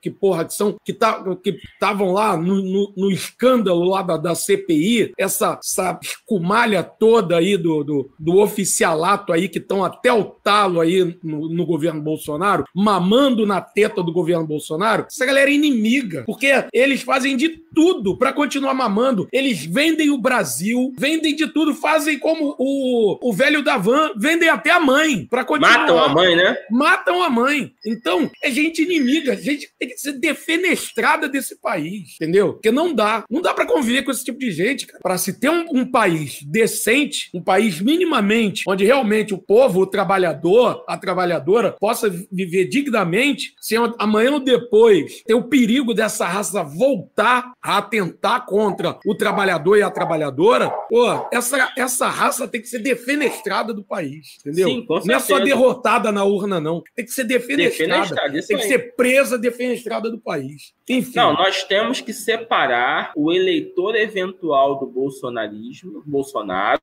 que porra que são, que tá, estavam lá no, no, no, escândalo lá da, da CPI, essa, essa escumalha toda aí do, do, do oficialato aí, que estão até o talo aí no, no governo Bolsonaro, mamando na teta do governo Bolsonaro, essa galera é inimiga, porque eles fazem de tudo para continuar mamando. Eles vendem o Brasil, vendem de tudo, fazem como o, o velho da van, vendem até a mãe para continuar. Matam a mãe, né? Matam a mãe. Então, é gente inimiga, gente tem que ser defenestrada desse país, entendeu? Porque não dá. Não dá para conviver com esse tipo de gente, cara. Para se ter um, um, país decente, um país minimamente, onde realmente o povo, o trabalhador, a trabalhadora, possa viver dignamente, se amanhã ou depois ter o perigo dessa raça voltar a atentar contra o trabalhador e a trabalhadora, pô, essa, essa raça tem que ser defenestrada do país, entendeu? Sim, não é só derrotada na urna, não. Tem que ser defenestrada. Tem que ser presa, defenestrada do país. Enfim. Não, nós temos que separar o eleitor eventual do bolsonarismo, Bolsonaro,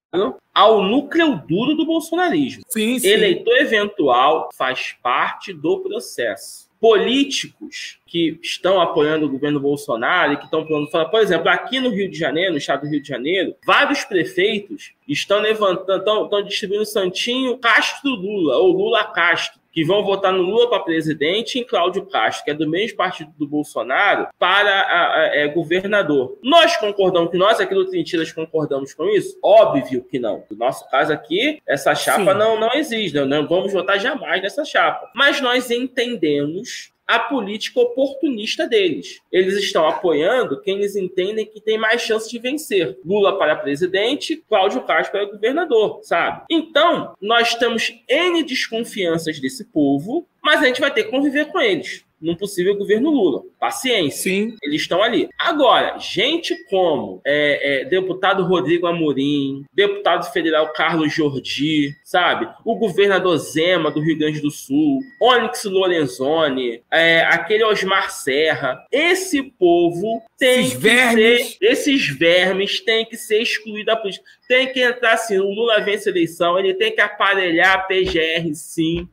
ao núcleo duro do bolsonarismo. Sim, sim. Eleitor eventual faz parte do processo políticos que estão apoiando o governo Bolsonaro e que estão falando, por exemplo, aqui no Rio de Janeiro, no estado do Rio de Janeiro, vários prefeitos estão levantando, estão, estão distribuindo Santinho Castro Lula, ou Lula Castro, que vão votar no Lula para presidente e em Cláudio Castro, que é do mesmo partido do Bolsonaro, para a, a, é, governador. Nós concordamos que nós aqui do Trintiras concordamos com isso? Óbvio que não. No nosso caso aqui, essa chapa não, não existe, não, não vamos votar jamais nessa chapa. Mas nós entendemos a política oportunista deles. Eles estão apoiando quem eles entendem que tem mais chance de vencer. Lula para presidente, Cláudio Castro para governador, sabe? Então, nós temos N desconfianças desse povo, mas a gente vai ter que conviver com eles num possível governo Lula. Paciência. Sim. Eles estão ali. Agora, gente como é, é, deputado Rodrigo Amorim, deputado federal Carlos Jordi, sabe? O governador Zema do Rio Grande do Sul, Onyx Lorenzoni, é, aquele Osmar Serra. Esse povo tem esses que vermes. ser. Esses vermes têm que ser excluídos da política. Tem que entrar assim, o Lula vence a eleição, ele tem que aparelhar a PGR sim,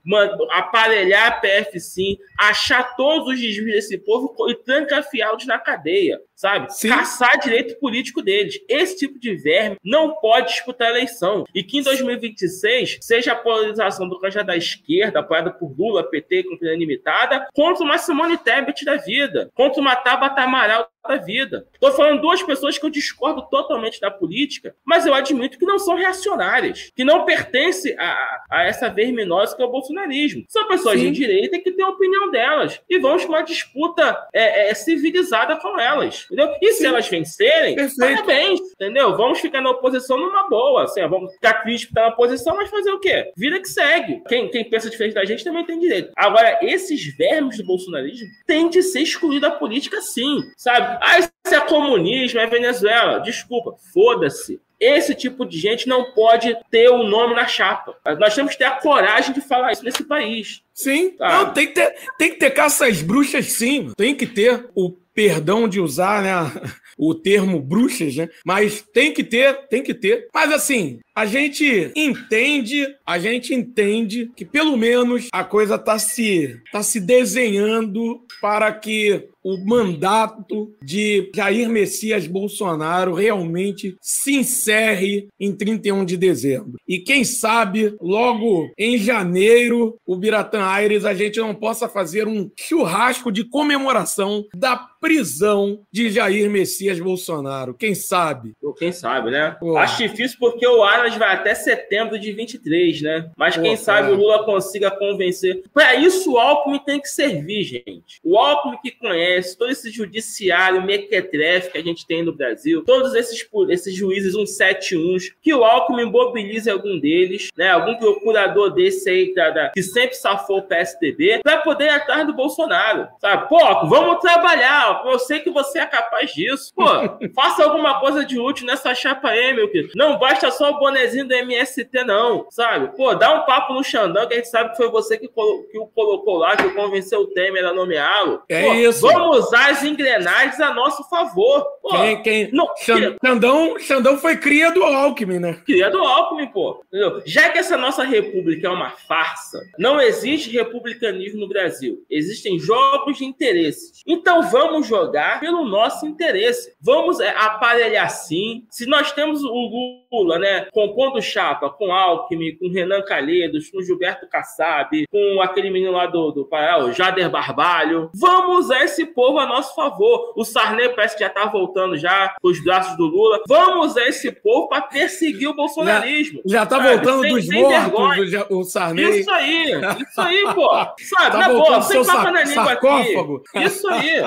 aparelhar a PF sim, achar todos os desvios desse povo e trancafiá-los na cadeia. Sabe? Sim. Caçar direito político deles. Esse tipo de verme não pode disputar a eleição. E que em 2026 seja a polarização do candidato da esquerda, apoiada por Lula, PT, com limitada, contra uma Simone Tebet da vida, contra uma Tabata Amaral da vida. Estou falando duas pessoas que eu discordo totalmente da política, mas eu admito que não são reacionárias, que não pertencem a, a essa verminose que é o bolsonarismo. São pessoas Sim. de direita que têm a opinião delas e vamos para uma disputa é, é, civilizada com elas. Entendeu? E Sim. se elas vencerem, Perfeito. parabéns, entendeu? Vamos ficar na oposição numa boa. Assim, vamos ficar crítico na oposição, mas fazer o quê? Vida que segue. Quem, quem pensa diferente da gente também tem direito. Agora, esses vermes do bolsonarismo têm de ser excluídos da política, sim, sabe? Ah, isso é comunismo, é Venezuela. Desculpa, foda-se. Esse tipo de gente não pode ter o nome na chapa. Nós temos que ter a coragem de falar isso nesse país. Sim. Tá? Não, tem que ter, tem que ter caça às bruxas, sim. Tem que ter o perdão de usar, né? O termo bruxas, né? Mas tem que ter, tem que ter. Mas assim, a gente entende, a gente entende que pelo menos a coisa tá se tá se desenhando para que o mandato de Jair Messias Bolsonaro realmente se encerre em 31 de dezembro. E quem sabe, logo em janeiro, o Biratã Aires, a gente não possa fazer um churrasco de comemoração da prisão de Jair Messias Bolsonaro. Quem sabe? Quem sabe, né? Pô. Acho difícil porque o Aras vai até setembro de 23, né? Mas Pô, quem sabe o Lula consiga convencer. Para isso o Alckmin tem que servir, gente. O Alckmin que conhece todo esse judiciário mequetrefe que a gente tem no Brasil, todos esses, esses juízes 171, que o Alckmin mobilize algum deles, né? Algum procurador desse aí da, da, que sempre safou o PSDB, para poder ir atrás do Bolsonaro, sabe? Pô, vamos trabalhar. Eu sei que você é capaz disso. Pô, faça alguma coisa de útil nessa chapa aí, meu querido. Não basta só o do MST, não, sabe? Pô, dá um papo no Xandão, que a gente sabe que foi você que, que o colocou lá, que convenceu o Temer a nomeá-lo. É Pô, isso. Vamos usar as engrenagens a nosso favor. Pô, quem, quem? Não, Xandão, Xandão foi cria do Alckmin, né? Cria do Alckmin, pô. Entendeu? Já que essa nossa república é uma farsa, não existe republicanismo no Brasil. Existem jogos de interesses. Então vamos jogar pelo nosso interesse. Vamos é, aparelhar sim. Se nós temos o Lula, né, compondo chapa com Alckmin, com Renan Calheiros, com Gilberto Kassab, com aquele menino lá do, do Pará, o Jader Barbalho, vamos usar esse povo a nosso favor. O Sarney parece que já tá voltando já com os braços do Lula. Vamos usar esse povo para perseguir o bolsonarismo. Já, já tá sabe? voltando sem, dos sem mortos, o Sarney. Isso aí, isso aí, pô. Sabe, tá na boa, sem papo na língua sarcófago. aqui. Isso aí.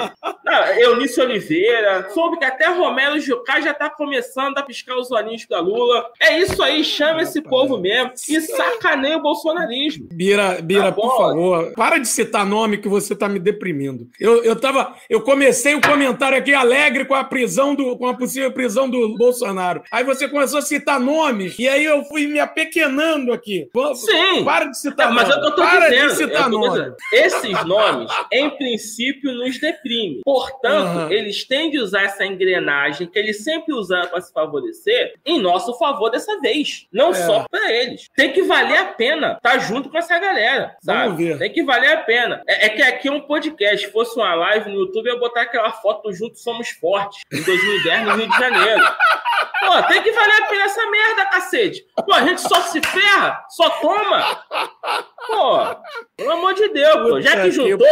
Não, Eunice Oliveira, soube que até Romero Jucá já tá começando a piscar os olhinhos da Lula. É isso aí, chama esse povo mesmo e sacaneia o bolsonarismo. Bira, Bira, tá por favor, para de citar nome que você tá me deprimindo. Eu, eu tava, eu comecei o comentário aqui alegre com a prisão do, com a possível prisão do Bolsonaro. Aí você começou a citar nomes e aí eu fui me apequenando aqui. Sim. Para de citar nomes. Mas eu tô, tô para dizendo, de citar nomes. Dizendo, esses nomes, em princípio, nos deprime. Portanto, uhum. eles têm de usar essa engrenagem que eles sempre usam para se favorecer em nosso favor dessa vez. Não é. só para eles. Tem que valer a pena estar tá junto com essa galera. Sabe? Vamos ver. Tem que valer a pena. É, é que aqui é um podcast. Se fosse uma live no YouTube, eu ia botar aquela foto junto Somos Fortes, em 2010, no Rio de Janeiro. Pô, tem que valer a pena essa merda, cacete. Pô, a gente só se ferra, só toma. Pô, pelo amor de Deus, pô. Já que juntou,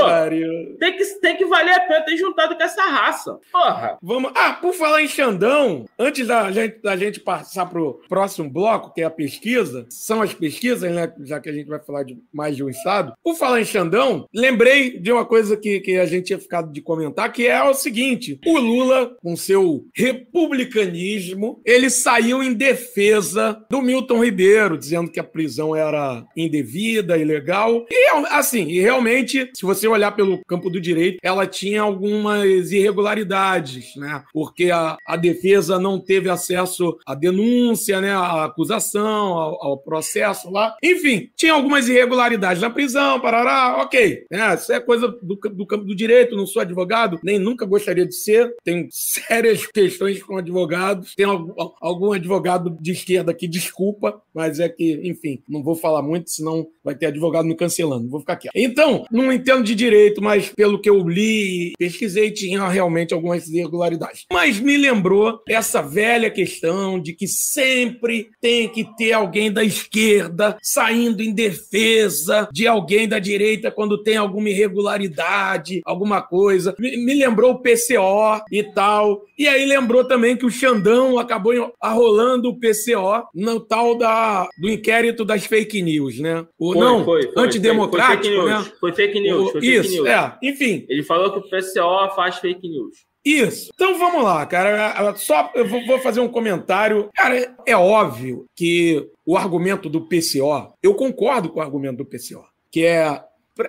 tem, que, tem que valer a pena ter juntado com essa raça. Porra. Vamos. Ah, por falar em Xandão, antes da gente, da gente passar pro próximo bloco, que é a pesquisa, são as pesquisas, né? Já que a gente vai falar de mais de um estado. Por falar em Xandão, lembrei de uma coisa que, que a gente tinha ficado de comentar, que é o seguinte: o Lula, com seu republicanismo, ele saiu em defesa do Milton Ribeiro, dizendo que a prisão era indevida, ilegal. E assim, e realmente, se você olhar pelo campo do direito, ela tinha algumas irregularidades, né? Porque a, a defesa não teve acesso à denúncia, né? À acusação, ao, ao processo lá. Enfim, tinha algumas irregularidades na prisão, parará, ok. Né? Isso é coisa do, do campo do direito, não sou advogado, nem nunca gostaria de ser. Tem sérias questões com advogados. Tem algum, algum advogado de esquerda que desculpa, mas é que, enfim, não vou falar muito, senão vai ter advogado me cancelando, vou ficar aqui. Então, não entendo de direito, mas pelo que eu li, pesquisei, tinha realmente algumas irregularidades. Mas me lembrou essa velha questão de que sempre tem que ter alguém da esquerda saindo em defesa de alguém da direita quando tem alguma irregularidade, alguma coisa. Me, me lembrou o PCO e tal. E aí lembrou também que o Xandão acabou arrolando o PCO no tal da, do inquérito das fake news, né? O, foi, não, foi, foi, antidemocrático, foi fake news, né? Foi fake news, O- foi fake isso, news. é. Enfim, Ele falou que o PCO faz fake news. Isso. Então vamos lá, cara. Só eu vou fazer um comentário. Cara, é óbvio que o argumento do PCO, eu concordo com o argumento do PCO, que é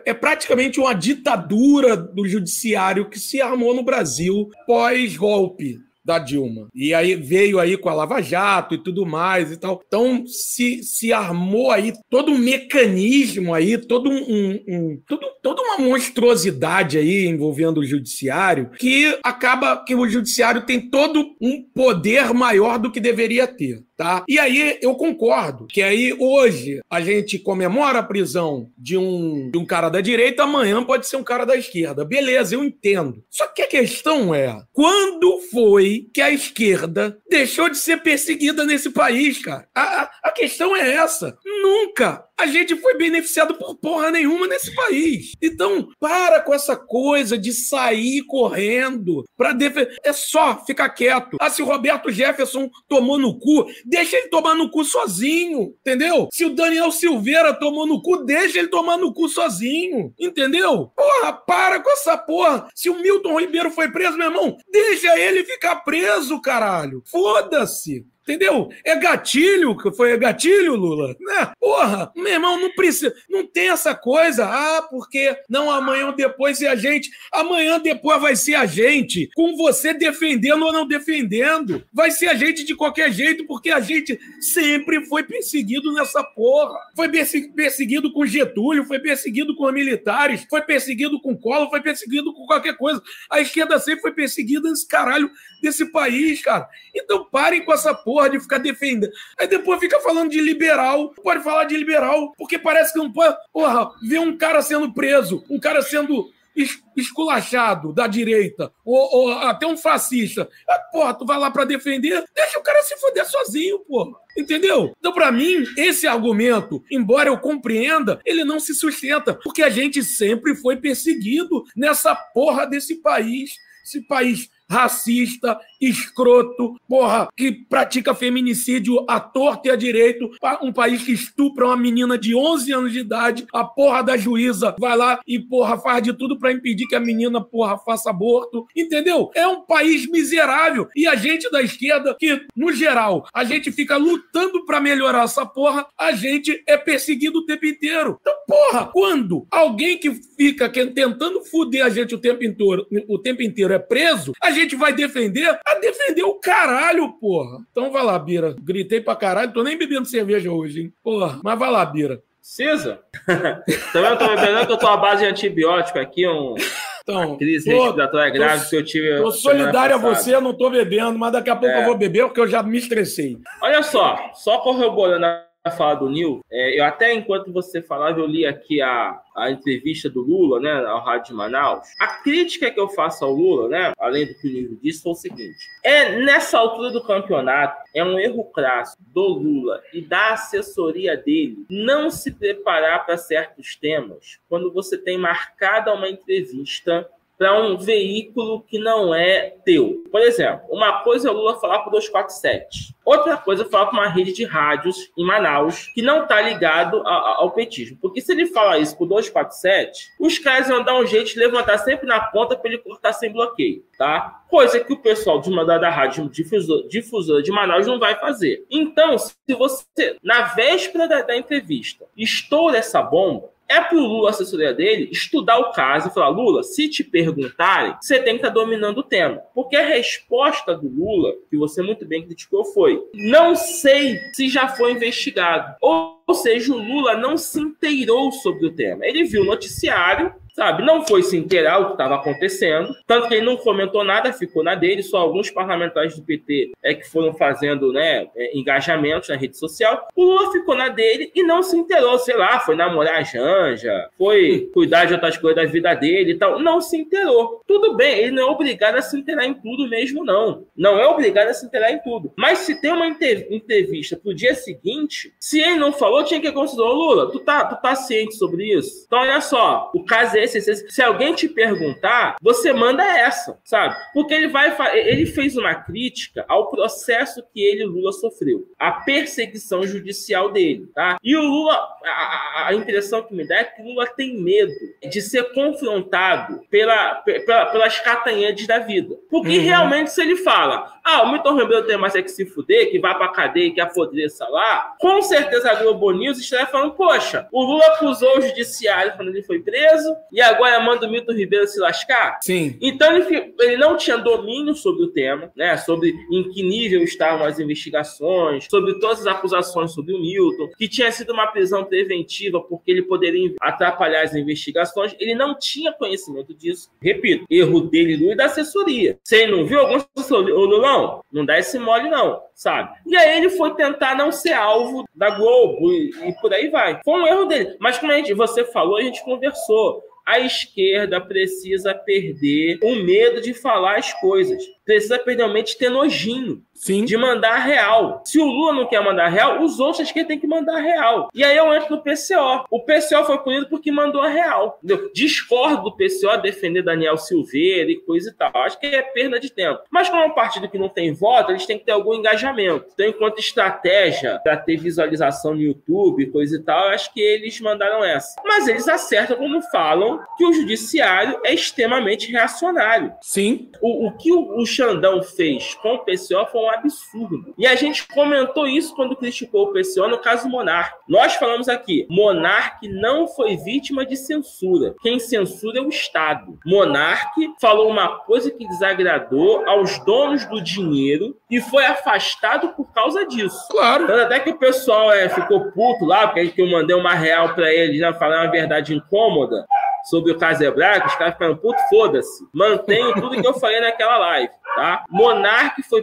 é praticamente uma ditadura do judiciário que se armou no Brasil pós-golpe da Dilma. E aí veio aí com a Lava Jato e tudo mais e tal. Então se, se armou aí todo um mecanismo aí, todo um, um- tudo, toda uma monstruosidade aí envolvendo o judiciário que acaba que o judiciário tem todo um poder maior do que deveria ter. Tá? E aí eu concordo que aí hoje a gente comemora a prisão de um, de um cara da direita, amanhã pode ser um cara da esquerda. Beleza, eu entendo. Só que a questão é: quando foi que a esquerda deixou de ser perseguida nesse país, cara? A, a, a questão é essa. Nunca a gente foi beneficiado por porra nenhuma nesse país. Então, para com essa coisa de sair correndo para defender. É só ficar quieto. Ah, se o Roberto Jefferson tomou no cu, deixa ele tomar no cu sozinho, entendeu? Se o Daniel Silveira tomou no cu, deixa ele tomar no cu sozinho, entendeu? Porra, para com essa porra. Se o Milton Ribeiro foi preso, meu irmão, deixa ele ficar preso, caralho. Foda-se. Entendeu? É gatilho, que foi gatilho, Lula. Né? Porra, meu irmão, não precisa, não tem essa coisa. Ah, porque não amanhã ou depois é a gente. Amanhã depois vai ser a gente, com você defendendo ou não defendendo. Vai ser a gente de qualquer jeito, porque a gente sempre foi perseguido nessa porra. Foi perse- perseguido com Getúlio, foi perseguido com militares, foi perseguido com Collor, foi perseguido com qualquer coisa. A esquerda sempre foi perseguida nesse caralho desse país, cara. Então parem com essa porra de ficar defendendo. Aí depois fica falando de liberal. Pode falar de liberal, porque parece que não pode. Porra, ver um cara sendo preso, um cara sendo es- esculachado da direita, ou, ou até um fascista. Ah, porra, tu vai lá pra defender, deixa o cara se foder sozinho, porra. Entendeu? Então, pra mim, esse argumento, embora eu compreenda, ele não se sustenta, porque a gente sempre foi perseguido nessa porra desse país. Esse país racista, escroto, porra, que pratica feminicídio à torta e à direito, um país que estupra uma menina de 11 anos de idade, a porra da juíza vai lá e, porra, faz de tudo pra impedir que a menina, porra, faça aborto, entendeu? É um país miserável e a gente da esquerda, que, no geral, a gente fica lutando pra melhorar essa porra, a gente é perseguido o tempo inteiro. Então, porra, quando alguém que fica tentando fuder a gente o tempo inteiro, o tempo inteiro é preso, a gente vai defender a defender o caralho, porra. Então vai lá, Bira. Gritei pra caralho, tô nem bebendo cerveja hoje, hein? Porra, mas vai lá, Bira. Precisa? Também eu tô bebendo que eu tô à base de antibiótico aqui, um Então, crise tô- respiratória grave que eu tive. Tô solidário a você, não tô bebendo, mas daqui a pouco É. eu vou beber porque eu já me estressei. Olha só, só corroborando a fala do Nil, é, eu até enquanto você falava, eu li aqui a, a entrevista do Lula, né, ao Rádio Manaus. A crítica que eu faço ao Lula, né, além do que o Nil disse, foi o seguinte: é nessa altura do campeonato, é um erro crasso do Lula e da assessoria dele não se preparar para certos temas quando você tem marcada uma entrevista para um veículo que não é teu. Por exemplo, uma coisa é o Lula falar para o 247. Outra coisa é falar para uma rede de rádios em Manaus que não está ligado a- a- ao petismo. Porque se ele falar isso para o 247, os caras vão dar um jeito de levantar sempre na ponta para ele cortar sem bloqueio, tá? Coisa que o pessoal de uma da, rádio difusor- difusora de Manaus não vai fazer. Então, se você, na véspera da, da entrevista, estoura essa bomba, é pro Lula, a assessoria dele, estudar o caso e falar: Lula, se te perguntarem, você tem que estar dominando o tema. Porque a resposta do Lula, que você muito bem criticou, foi: não sei se já foi investigado. Ou seja, o Lula não se inteirou sobre o tema. Ele viu o noticiário. Sabe? Não foi se inteirar o que estava acontecendo, tanto que ele não comentou nada, ficou na dele, só alguns parlamentares do PT é que foram fazendo, né, é, engajamentos na rede social. O Lula ficou na dele e não se inteirou, sei lá, foi namorar a Janja, foi cuidar de outras coisas da vida dele e tal. Não se inteirou. Tudo bem, ele não é obrigado a se inteirar em tudo mesmo, não. Não é obrigado a se inteirar em tudo. Mas se tem uma entrevista pro dia seguinte, se ele não falou, tinha que considerar, Lula, tu tá, tu tá ciente sobre isso? Então, olha só, o caso é esse. Se alguém te perguntar, você manda essa, sabe? Porque ele vai. Ele fez uma crítica ao processo que ele, Lula, sofreu. A perseguição judicial dele, tá? E o Lula, a, a impressão que me dá é que o Lula tem medo de ser confrontado pela, pela, pelas catanhetes da vida. Porque uhum. realmente, se ele fala, ah, o Milton Ribeiro tem mais é que se fuder, que vai pra cadeia que apodreça lá, com certeza a Globo News estaria falando, poxa, o Lula acusou o judiciário quando ele foi preso e agora manda o Milton Ribeiro se lascar? Sim. Então ele, ele não tinha domínio sobre o tema, né? Sobre em que nível estavam as investigações, sobre todas as acusações sobre o Milton, que tinha sido uma prisão preventiva porque ele poderia atrapalhar as investigações. Ele não tinha conhecimento disso. Repito, erro dele e da assessoria. Você não viu algum assessor? Ô, Lulão, não dá esse mole, não, sabe? E aí ele foi tentar não ser alvo da Globo e, e por aí vai. Foi um erro dele. Mas como a gente, você falou, a gente conversou a esquerda precisa perder o medo de falar as coisas. Precisa perder o medo de ter nojinho. Sim. de mandar real. Se o Lula não quer mandar real, os outros que tem que mandar real. E aí eu entro no PCO. O PCO foi punido porque mandou a real. Entendeu? Discordo do PCO defender Daniel Silveira e coisa e tal. Acho que é perda de tempo. Mas como é um partido que não tem voto, eles têm que ter algum engajamento. Então, enquanto estratégia para ter visualização no YouTube, coisa e tal, acho que eles mandaram essa. Mas eles acertam quando falam que o judiciário é extremamente reacionário. Sim. O, o que o, o Xandão fez com o PCO foi um absurdo. E a gente comentou isso quando criticou o PCO no caso Monark. Nós falamos aqui, Monark não foi vítima de censura. Quem censura é o Estado. Monark falou uma coisa que desagradou aos donos do dinheiro e foi afastado por causa disso. Claro. Tanto até que o pessoal é, ficou puto lá, porque eu mandei uma real para eles, né, falar uma verdade incômoda sobre o Casebra, que os caras ficaram puto, foda-se. Mantenho tudo que eu falei naquela live, tá? Monark foi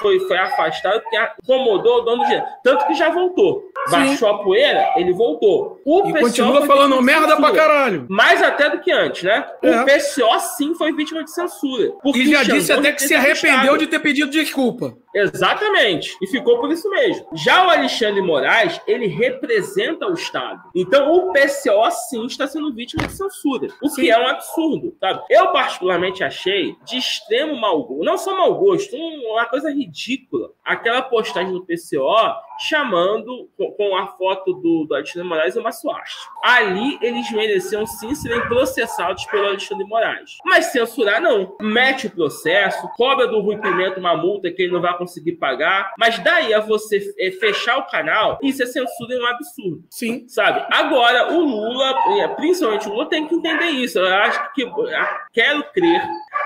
foi, foi afastado porque incomodou o dono do dinheiro. Tanto que já voltou. Baixou a poeira, ele voltou. O e continua falando merda pra caralho. Mais até do que antes, né? É. O PCO sim foi vítima de censura. E já disse até que se arrependeu de ter pedido desculpa. Exatamente. E ficou por isso mesmo. Já o Alexandre Moraes, ele representa o Estado. Então o PCO sim está sendo vítima de censura. O que é um absurdo, sabe? Eu particularmente achei de extremo mau gosto, não só mau gosto, uma coisa ridícula. Aquela postagem do PCO chamando com, com a foto do, do Alexandre Moraes uma suástica. Ali eles mereciam sim serem processados pelo Alexandre Moraes. Mas censurar não. Mete o processo, cobra do Rui Pimenta uma multa que ele não vai conseguir pagar, mas daí a você é, fechar o canal, isso é censura é um absurdo. Sim. Sabe? Agora, o Lula, é, principalmente o Lula, tem que entender isso. Eu acho que quero crer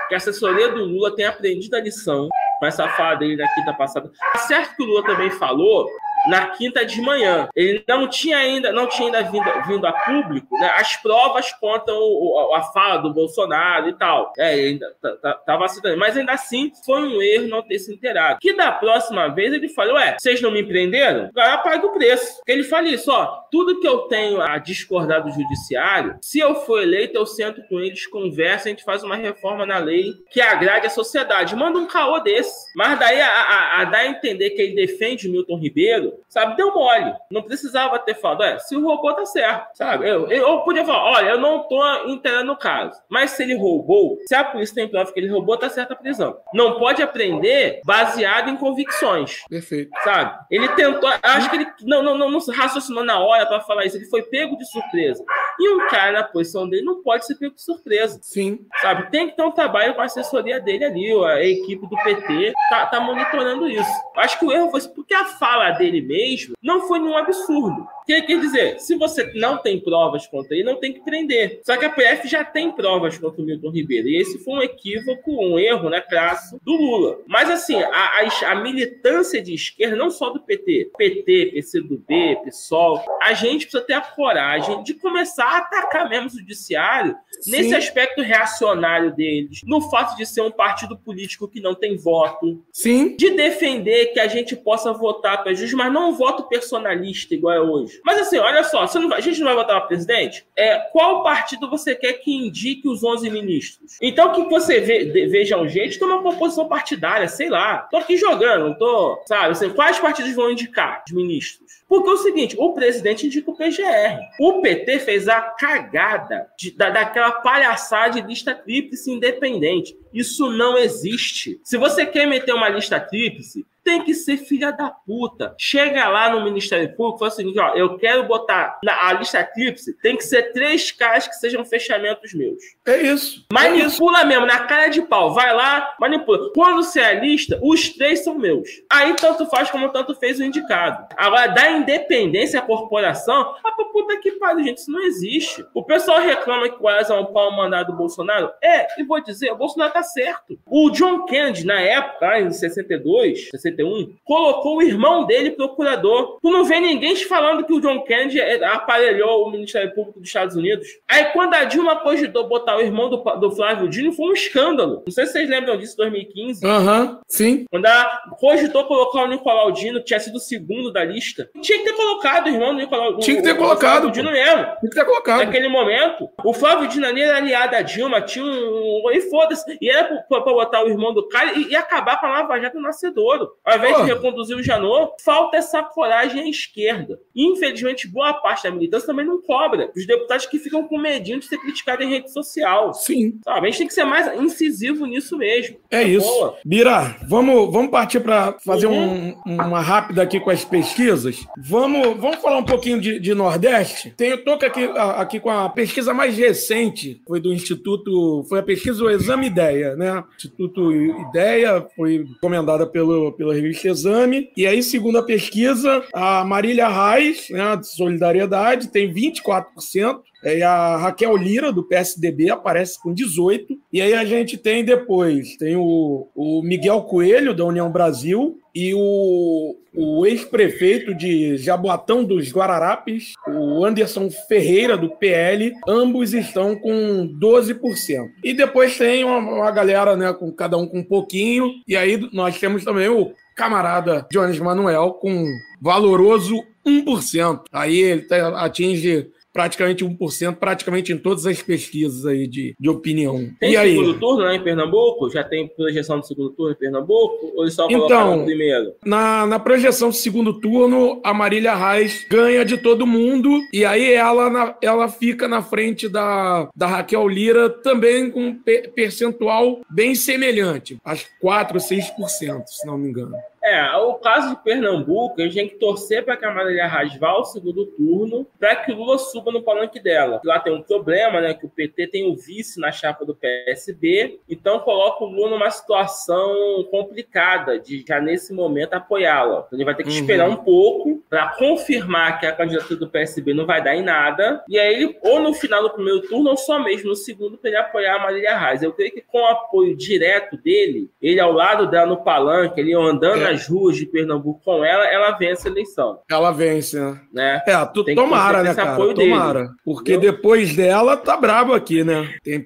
que a assessoria do Lula tenha aprendido a lição com essa fala dele da quinta passada. Tá certo que o Lula também falou na quinta de manhã. Ele não tinha ainda, não tinha ainda vindo, vindo a público né, as provas contra o, a fala do Bolsonaro e tal. É, ainda estava citando. Mas ainda assim, foi um erro não ter se inteirado. Que da próxima vez ele falou: Ué, vocês não me prenderam? Agora paga o preço. Ele fala isso: ó, tudo que eu tenho a discordar do judiciário, se eu for eleito, eu sento com eles, converso, a gente faz uma reforma na lei que agrade a sociedade. Manda um caô desse. Mas daí a, a, a dar a entender que ele defende o Milton Ribeiro, sabe? Deu mole. Não precisava ter falado, é, se o robô tá certo, sabe? Eu, eu podia falar, olha, eu não tô entendendo o caso. Mas se ele roubou, se a polícia tem prova que ele roubou, tá certa a prisão. Não pode aprender baseado em convicções. Perfeito. Sabe? Ele tentou, acho que ele não, não, não, não raciocinou na hora para falar isso. Ele foi pego de surpresa. E um cara na posição dele não pode ser pego de surpresa. Sim. Sabe? Tem que ter um trabalho com a assessoria dele ali, a equipe do PT tá, tá monitorando isso. Acho que o erro foi porque a fala dele ele mesmo, não foi nenhum absurdo. Que quer dizer, se você não tem provas contra ele, não tem que prender. Só que a PF já tem provas contra o Milton Ribeiro. E esse foi um equívoco, um erro, né, crasso do Lula. Mas assim, a, a, a militância de esquerda, não só do PT, PT, PCdoB, PSOL, a gente precisa ter a coragem de começar a atacar mesmo o judiciário Sim. nesse aspecto reacionário deles, no fato de ser um partido político que não tem voto. Sim. De defender que a gente possa votar para juiz, mas não um voto personalista igual é hoje. Mas assim, olha só, a gente não vai votar para presidente? É, qual partido você quer que indique os 11 ministros? Então que você ve, veja um jeito de tomar uma composição partidária, sei lá. Tô aqui jogando, não tô, sabe? Assim, quais partidos vão indicar os ministros? Porque é o seguinte, o presidente indica o PGR. O PT fez a cagada de, da, daquela palhaçada de lista tríplice independente. Isso não existe. Se você quer meter uma lista tríplice, tem que ser filha da puta. Chega lá no Ministério Público e fala o seguinte: ó, eu quero botar na a lista tríplice, tem que ser três caras que sejam fechamentos meus. É isso. Manipula é isso. mesmo, na cara de pau. Vai lá, manipula. Quando você é a lista, os três são meus. Aí tanto faz como tanto fez o indicado. Agora, da independência à corporação, a puta que pariu, gente, isso não existe. O pessoal reclama que o Aras é um pau mandado do Bolsonaro. É, e vou dizer, o Bolsonaro tá certo. O John Kennedy, na época, em 62, 62 colocou o irmão dele procurador. Tu não vê ninguém te falando que o John Kennedy é, aparelhou o Ministério Público dos Estados Unidos. Aí quando a Dilma cogitou botar o irmão do, do Flávio Dino, foi um escândalo. Não sei se vocês lembram disso, 2015. Aham, uhum, sim. Quando ela cogitou colocar o Nicolau Dino, que tinha sido o segundo da lista. Tinha que ter colocado o irmão do Nicolau Tinha que ter o, colocado. O Dino mesmo. Tinha que ter colocado. Naquele momento, o Flávio Dino ali era aliado da Dilma, tinha um. E foda-se. E era pra, pra, botar o irmão do cara e, e acabar com a Lava Jato nascedouro. Ao invés de reconduzir o Janot, falta essa coragem à esquerda. Infelizmente, boa parte da militância também não cobra. Os deputados que ficam com medinho de ser criticados em rede social. Sim. Sabe? A gente tem que ser mais incisivo nisso mesmo. É tá isso. Boa. Bira, vamos, vamos partir para fazer uhum. um, uma rápida aqui com as pesquisas. Vamos, vamos falar um pouquinho de, de Nordeste. Tenho, tô aqui, aqui com a pesquisa mais recente, foi do Instituto, foi a pesquisa do Exame Ideia, né? Instituto Ideia, foi encomendada pelo, pela revista Exame. E aí, segundo a pesquisa, a Marília Reis, né, de Solidariedade, tem 24%. E a Raquel Lira, do PSDB, aparece com 18%. E aí a gente tem depois, tem o, o Miguel Coelho, da União Brasil, e o, o ex-prefeito de Jaboatão dos Guararapes, o Anderson Ferreira, do PL, ambos estão com 12%. E depois tem uma, uma galera, né, com cada um com um pouquinho, e aí nós temos também o camarada Jones Manuel com valoroso 1%. Aí ele tá, atinge praticamente 1%, praticamente em todas as pesquisas aí de, de opinião. Tem e aí? segundo turno né, em Pernambuco? Já tem projeção do segundo turno em Pernambuco? Ou eles só então, primeiro? Na, na projeção do segundo turno, a Marília Reis ganha de todo mundo e aí ela, na, ela fica na frente da, da Raquel Lira também com um percentual bem semelhante, acho 4 ou 6%, se não me engano. É, o caso de Pernambuco, a gente tem que torcer para que a Marília Reis vá ao segundo turno para que o Lula suba no palanque dela. Lá tem um problema, né? Que o PT tem o vice na chapa do PSB, então coloca o Lula numa situação complicada de já nesse momento apoiá-la. Então, ele vai ter que uhum. esperar um pouco para confirmar que a candidatura do PSB não vai dar em nada. E aí, ele, ou no final do primeiro turno, ou só mesmo no segundo, para ele apoiar a Marília Reis. Eu creio que com o apoio direto dele, ele ao lado dela no palanque, ele andando é nas ruas de Pernambuco com ela, ela vence a eleição. Ela vence, né? né? É, tu, tomara, né, cara? Tomara. Dele, porque entendeu? depois dela tá brabo aqui, né? Tem,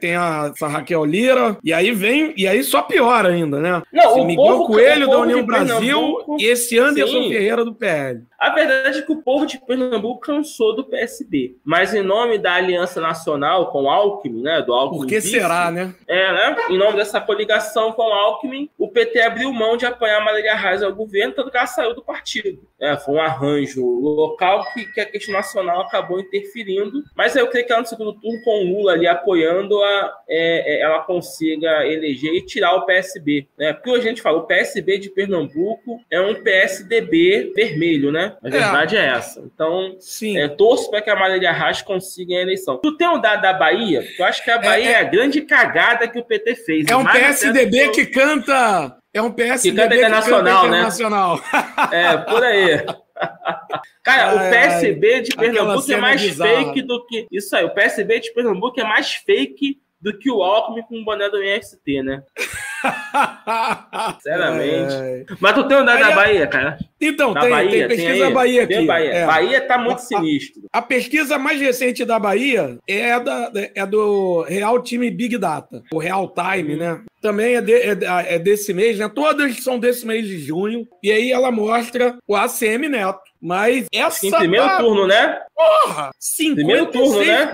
tem a essa Raquel Lira, e aí vem, e aí só piora ainda, né? Não, esse o Miguel povo, Coelho da União Brasil e esse Anderson sim. Ferreira do PL. A verdade é que o povo de Pernambuco cansou do PSB, mas em nome da Aliança Nacional com Alckmin, né, do Alckmin Por que vice, será, né? É, né? Em nome dessa coligação com Alckmin, o PT abriu mão de Marília Reis ao governo, tanto que ela saiu do partido. É, foi um arranjo local que, que, a questão nacional acabou interferindo, mas eu creio que ela no segundo turno, com o Lula ali apoiando, a, é, é, ela consiga eleger e tirar o PSB. Né? Porque hoje a gente fala, o PSB de Pernambuco é um PSDB vermelho, né? A verdade é, é essa. Então, Sim. É, torço para que a Marília Reis consiga a eleição. Tu tem um dado da Bahia? Eu acho que a é, Bahia é, é, a grande cagada que o PT fez. É um PSDB que canta É um PSDB que canta internacional, que né? internacional. É, por aí. Cara, o PSB de Pernambuco é mais bizarra. fake do que. Isso aí, o PSB de Pernambuco é mais fake do que o Alckmin com o boné do MST, né? Sinceramente. É. Mas tu tem andado na Bahia, cara? Então, tem, Bahia, tem pesquisa tem da Bahia aqui. Tem Bahia. É. Bahia tá muito a, sinistro. A, pesquisa mais recente da Bahia é, da, é do Real Time Big Data, o Real Time, uhum. né? Também é, de, é, é, desse mês, né? Todas são desse mês de junho. E aí ela mostra o ACM Neto. Mas essa. Em primeiro tá... turno, né? Porra! 56% primeiro turno, né?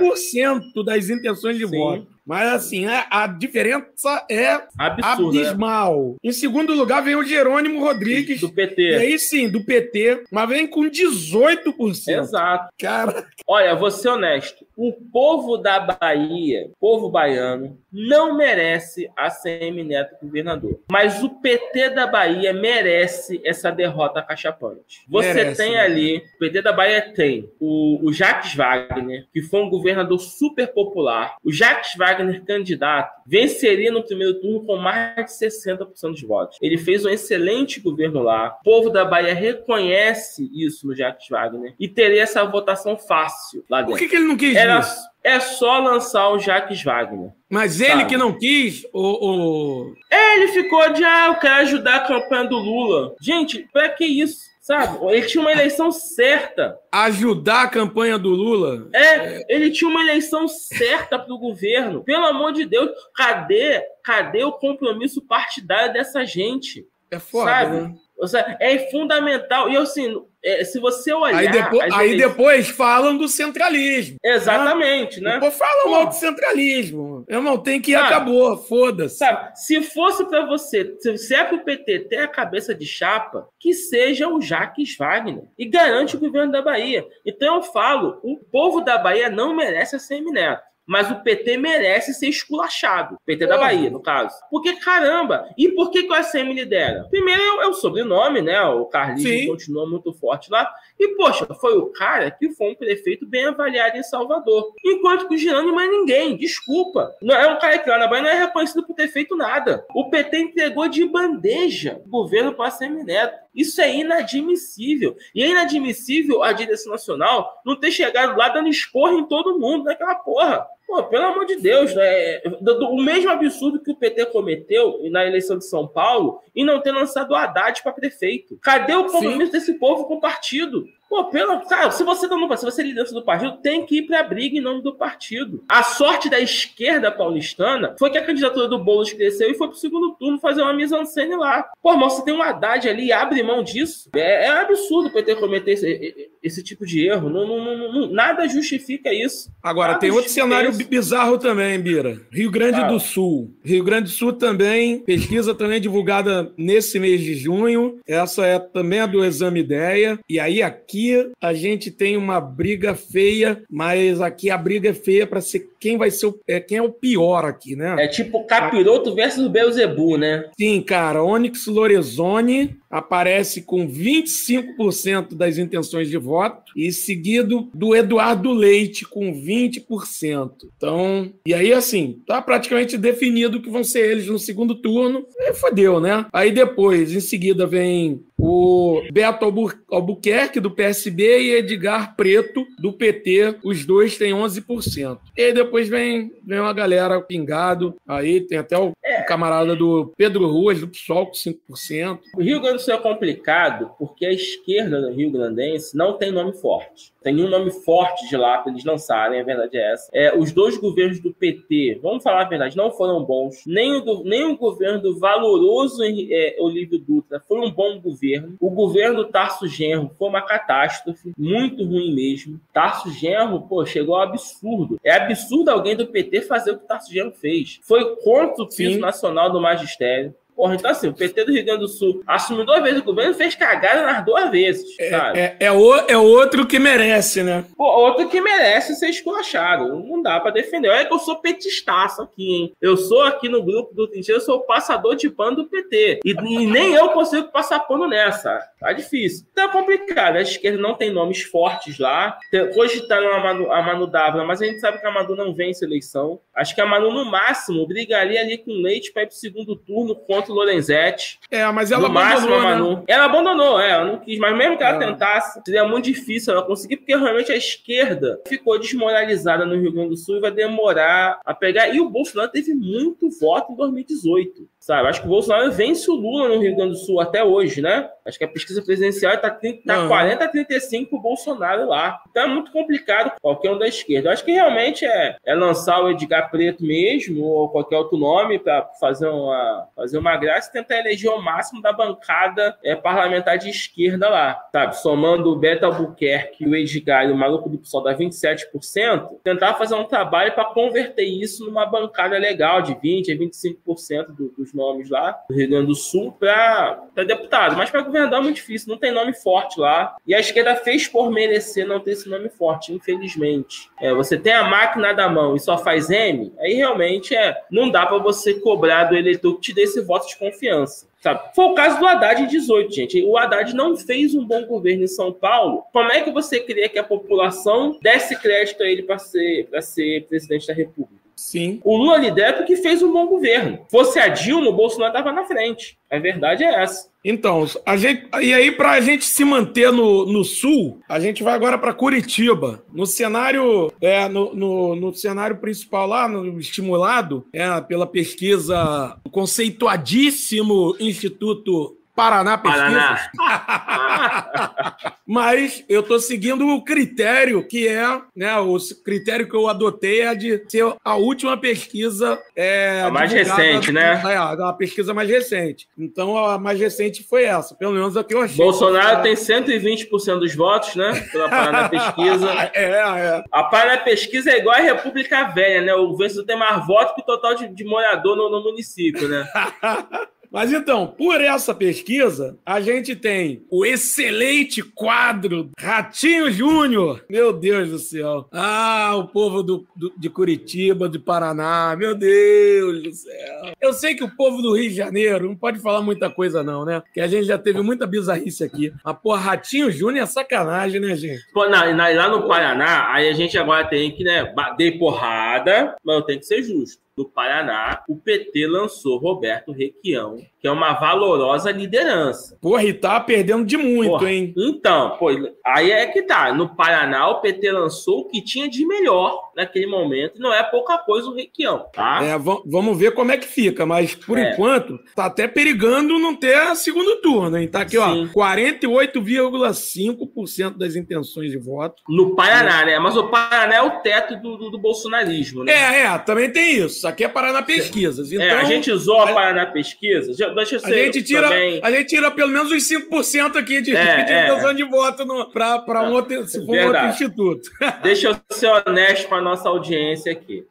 das intenções de Sim. voto. Mas assim, a, a diferença é Absurdo, né? abismal. Em segundo lugar vem o Jerônimo Rodrigues. Do PT. E aí sim, do PT, mas vem com 18%. Exato. Cara. Olha, vou ser honesto. O povo da Bahia, povo baiano, não merece a CM Neto governador. Mas o PT da Bahia merece essa derrota cachapante. Você merece, tem né? ali, o PT da Bahia tem o, o Jacques Wagner, que foi um governador super popular. O Jacques Wagner, candidato, venceria no primeiro turno com mais de 60% dos votos. Ele fez um excelente governo lá. O povo da Bahia reconhece isso no Jacques Wagner e teria essa votação fácil lá dentro. Por que, que ele não quis Era, isso? É só lançar o Jacques Wagner. Mas ele sabe? que não quis, o, o. Ele ficou de, ah, eu quero ajudar a campanha do Lula. Gente, pra que isso? Sabe? Ele tinha uma eleição certa. Ajudar a campanha do Lula? É, ele tinha uma eleição certa para o governo. Pelo amor de Deus, cadê, cadê o compromisso partidário dessa gente? É foda, sabe? né? É fundamental. E assim, é, se você olhar. Aí, depois, aí depois falam do centralismo. Exatamente, né? né? Depois falam mal do centralismo. Eu não tenho que ir, acabou, foda-se. Sabe, se fosse para você, se é para o PT ter a cabeça de chapa, que seja o Jacques Wagner e garante o governo da Bahia. Então eu falo, o povo da Bahia não merece a semineto mas o PT merece ser esculachado. PT da Bahia, no caso. Porque, caramba, e por que, que o ACM lidera? Primeiro é o sobrenome, né? O Carlinhos continua muito forte lá. E, poxa, foi o cara que foi um prefeito bem avaliado em Salvador. Enquanto que o Girando não é ninguém, desculpa. Não é um cara que lá na Bahia não é reconhecido por ter feito nada. O PT entregou de bandeja o governo para o ACM Neto. Isso é inadmissível. E é inadmissível a direção nacional não ter chegado lá dando esporro em todo mundo naquela porra. Pô, pelo amor de Deus, né? O mesmo absurdo que o PT cometeu na eleição de São Paulo e não ter lançado o Haddad para prefeito. Cadê o compromisso Sim. desse povo com o partido? Pô, pelo, cara, se você tá no, se você é liderança do partido, tem que ir para a briga em nome do partido. A sorte da esquerda paulistana foi que a candidatura do Boulos cresceu e foi pro segundo turno fazer uma mise-en-scène lá. Pô, mas você tem um Haddad ali e abre mão disso. É, é um absurdo o PT cometer esse, esse tipo de erro. Não, não, não, nada justifica isso. Agora, nada tem outro cenário isso. bizarro também, Bira. Rio Grande ah. do Sul. Rio Grande do Sul também, pesquisa também divulgada nesse mês de junho. Essa é também a do Exame Ideia. E aí aqui aqui a gente tem uma briga feia, mas aqui a briga é feia para ser quem vai ser o, é, quem é o pior aqui, né? É tipo Capiroto versus Belzebu, né? Sim, cara. Onyx Lorenzoni aparece com 25% das intenções de voto e seguido do Eduardo Leite com 20%. Então, e aí assim, tá praticamente definido que vão ser eles no segundo turno. E fodeu, né? Aí depois, em seguida vem o Beto Albuquerque do PSB e Edgar Preto do PT, os dois têm 11%. E aí depois vem, vem uma galera pingado, aí tem até o é. camarada do Pedro Ruas do PSOL com 5%. O Rio Grande do Sul é complicado porque a esquerda do Rio Grandense não tem nome forte. Tem nenhum nome forte de lá para eles lançarem, a verdade é essa. É, os dois governos do PT, vamos falar a verdade, não foram bons. Nem o, do, nem o governo do valoroso é, Olívio Dutra foi um bom governo. O governo do Tarso Genro foi uma catástrofe, muito ruim mesmo. Tarso Genro, pô, chegou ao absurdo. É absurdo alguém do PT fazer o que o Tarso Genro fez. Foi contra o piso nacional do magistério. Porra, então assim, o PT do Rio Grande do Sul assumiu duas vezes o governo e fez cagada nas duas vezes, é, sabe? É, é, o, é outro que merece, né? Pô, outro que merece ser esculachado. Não dá para defender. Olha que eu sou petistaço aqui, hein? Eu sou aqui no grupo do Trincheiro, eu sou o passador de pano do PT. E, e, nem eu consigo passar pano nessa. Tá difícil. Então é complicado. A esquerda não tem nomes fortes lá. Cogitaram a Manu, a Manu Dávila, mas a gente sabe que a Manu não vence a eleição. Acho que a Manu, no máximo, brigaria ali com leite para ir pro segundo turno contra contra o Lorenzetti. É, mas ela no máximo, abandonou, né? Manu. Ela abandonou, é, ela não quis. Mas mesmo que ela É. tentasse, seria muito difícil ela conseguir, porque realmente a esquerda ficou desmoralizada no Rio Grande do Sul e vai demorar a pegar. E o Bolsonaro teve muito voto em 2018. Sabe? Acho que o Bolsonaro vence o Lula no Rio Grande do Sul até hoje, né? Acho que a pesquisa presidencial tá, 30, tá. 40 a 35 pro Bolsonaro lá. Então é muito complicado qualquer um da esquerda. Eu acho que realmente é, é lançar o Edgar Preto mesmo, ou qualquer outro nome, para fazer uma, fazer uma graça e tentar eleger o máximo da bancada é, parlamentar de esquerda lá. Sabe? Somando o Beto Albuquerque, o Edgar e o maluco do PSOL dá 27%, tentar fazer um trabalho para converter isso numa bancada legal de 20% a 25% do- dos nomes lá do Rio Grande do Sul para deputado. Mas para governador é muito difícil, não tem nome forte lá. E a esquerda fez por merecer não ter esse nome forte, infelizmente. É, você tem a máquina da mão e só faz M, aí realmente é, não dá para você cobrar do eleitor que te dê esse voto de confiança. Sabe? Foi o caso do Haddad em 18, gente. O Haddad não fez um bom governo em São Paulo. Como é que você queria que a população desse crédito a ele para ser, ser presidente da República? Sim. O Lula lidera porque fez um bom governo. Fosse a Dilma, o Bolsonaro estava na frente. A verdade é essa. Então, a gente, e aí, para a gente se manter no, no sul, a gente vai agora para Curitiba. No cenário, é, no, no, no cenário principal lá, no estimulado, é, pela pesquisa do conceituadíssimo Instituto Paraná Pesquisas. Paraná. Mas eu estou seguindo o critério que é, né? O critério que eu adotei é de ser a última pesquisa. É, A mais recente, né? É, a pesquisa mais recente. Então a mais recente foi essa, pelo menos a que eu achei. Bolsonaro tem 120% dos votos, né? Pela Paraná Pesquisa. É, é. A Paraná Pesquisa é igual a República Velha, né? O vencedor tem mais votos que o total de, de morador no, no município, né? Mas então, por essa pesquisa, a gente tem o excelente quadro Ratinho Júnior. Meu Deus do céu. Ah, o povo do, do- de Curitiba, de Paraná. Meu Deus do céu. Eu sei que o povo do Rio de Janeiro não pode falar muita coisa, não, né? Que a gente já teve muita bizarrice aqui. Mas, pô, Ratinho Júnior é sacanagem, né, gente? Pô, na- na- lá no Paraná, aí a gente agora tem que, né, bater porrada, mas eu tenho que ser justo. No Paraná, o PT lançou Roberto Requião, que é uma valorosa liderança. Porra, e tá perdendo de muito, Porra, hein? Então, pô, aí é que tá. No Paraná, o PT lançou o que tinha de melhor naquele momento. Não é pouca coisa o Requião, tá? É, va- vamos ver como é que fica, mas por É. enquanto tá até perigando não ter segundo turno, hein? Tá aqui, ó, Sim. 48,5% das intenções de voto. No Paraná, né? Mas o Paraná é o teto do, do, do bolsonarismo, né? É, é, também tem isso. Aqui é Paraná Pesquisas. Então, É, a gente usou a Paraná Pesquisa. Eu a gente tira, também. a gente tira pelo menos uns 5% aqui de, É, de é. de voto para um outro, se for outro instituto. Deixa eu ser honesto com a nossa audiência aqui.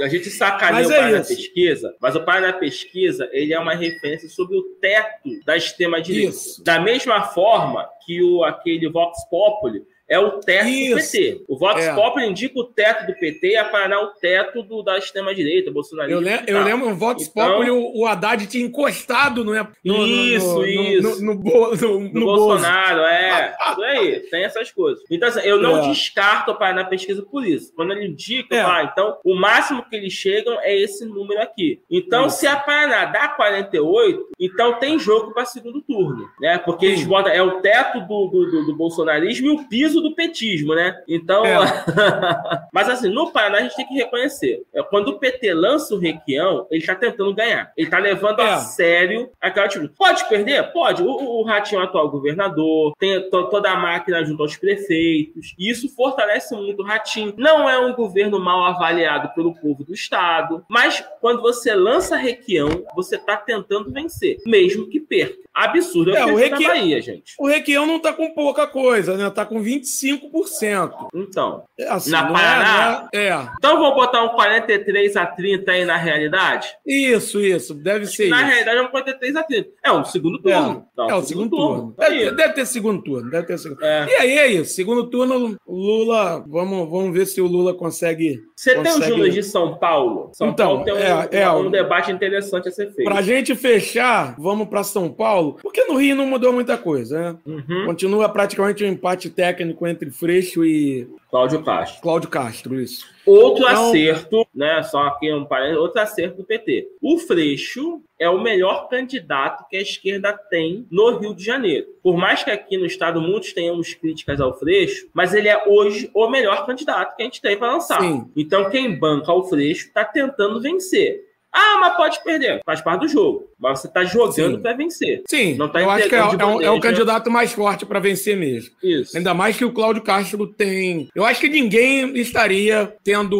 A gente sacaneia Mas o é Paraná isso. Pesquisa, mas o Paraná Pesquisa ele é uma referência sobre o teto da extrema-direita. Da mesma forma que o, aquele Vox Populi é o teto Isso. do PT. O Vox É. Populi indica o teto do PT e a Paraná o teto do, da extrema-direita, bolsonarista. Eu, le- eu lembro, o Vox Então- Populi, o, o Haddad tinha encostado no, no, no- Isso, no, isso. No, no, no, no. Bolsonaro, é. Isso aí, tem essas coisas. Então, assim, eu não É. descarto o Paraná Pesquisa por isso. Quando ele indica, É. ah, então, o máximo que eles chegam é esse número aqui. Então, Isso. se a Paraná dá 48, então tem jogo para segundo turno, né? Porque eles botam, é o teto do, do, do- do bolsonarismo e o piso do petismo, né? Então, É. mas assim, no Paraná a gente tem que reconhecer. É, quando o PT lança o Requião, ele está tentando ganhar. Ele está levando É. a sério aquela tipo. Pode perder? Pode. O, o, o Ratinho é o atual governador, tem to- toda a máquina junto aos prefeitos. E isso fortalece muito o Ratinho. Não é um governo mal avaliado pelo povo do Estado. Mas quando você lança Requião, você está tentando vencer, mesmo que perca. Absurdo. É, É, o o Requião- Bahia, gente. O Requião não tá com pouca coisa, né? Tá com 25%. Então. É Assim, Na Paraná? É, é. Então vamos botar um 43 a 30 aí na realidade? Isso, isso. Deve ser Na isso. realidade é um 43 a 30. É um segundo turno. É, Não, é o segundo turno. Tá aí. Deve, deve ter segundo turno. Deve ter segundo. É. E aí é isso. Segundo turno, o Lula. Vamos, vamos ver se o Lula consegue. Você tem os consegue- números de São Paulo? São Então, Paulo tem um, é, é, um o- debate interessante a ser feito. Pra gente fechar, vamos para São Paulo, porque no Rio não mudou muita coisa, né? Uhum. Continua praticamente um empate técnico técnico entre Freixo e Cláudio Castro. Cláudio Castro, isso. Outro então... acerto, né? Só aqui um parênteses, outro acerto do PT. O Freixo é o melhor candidato que a esquerda tem no Rio de Janeiro. Por mais que aqui no estado muitos tenhamos críticas ao Freixo, mas ele é hoje o melhor candidato que a gente tem para lançar. Sim. Então quem banca o Freixo está tentando vencer. Ah, mas pode perder. Faz parte do jogo. Mas você está jogando para vencer. Sim, não tá eu acho que é, é, um, é, o candidato mais forte para vencer mesmo. Isso. Ainda mais que o Cláudio Castro tem. Eu acho que ninguém estaria tendo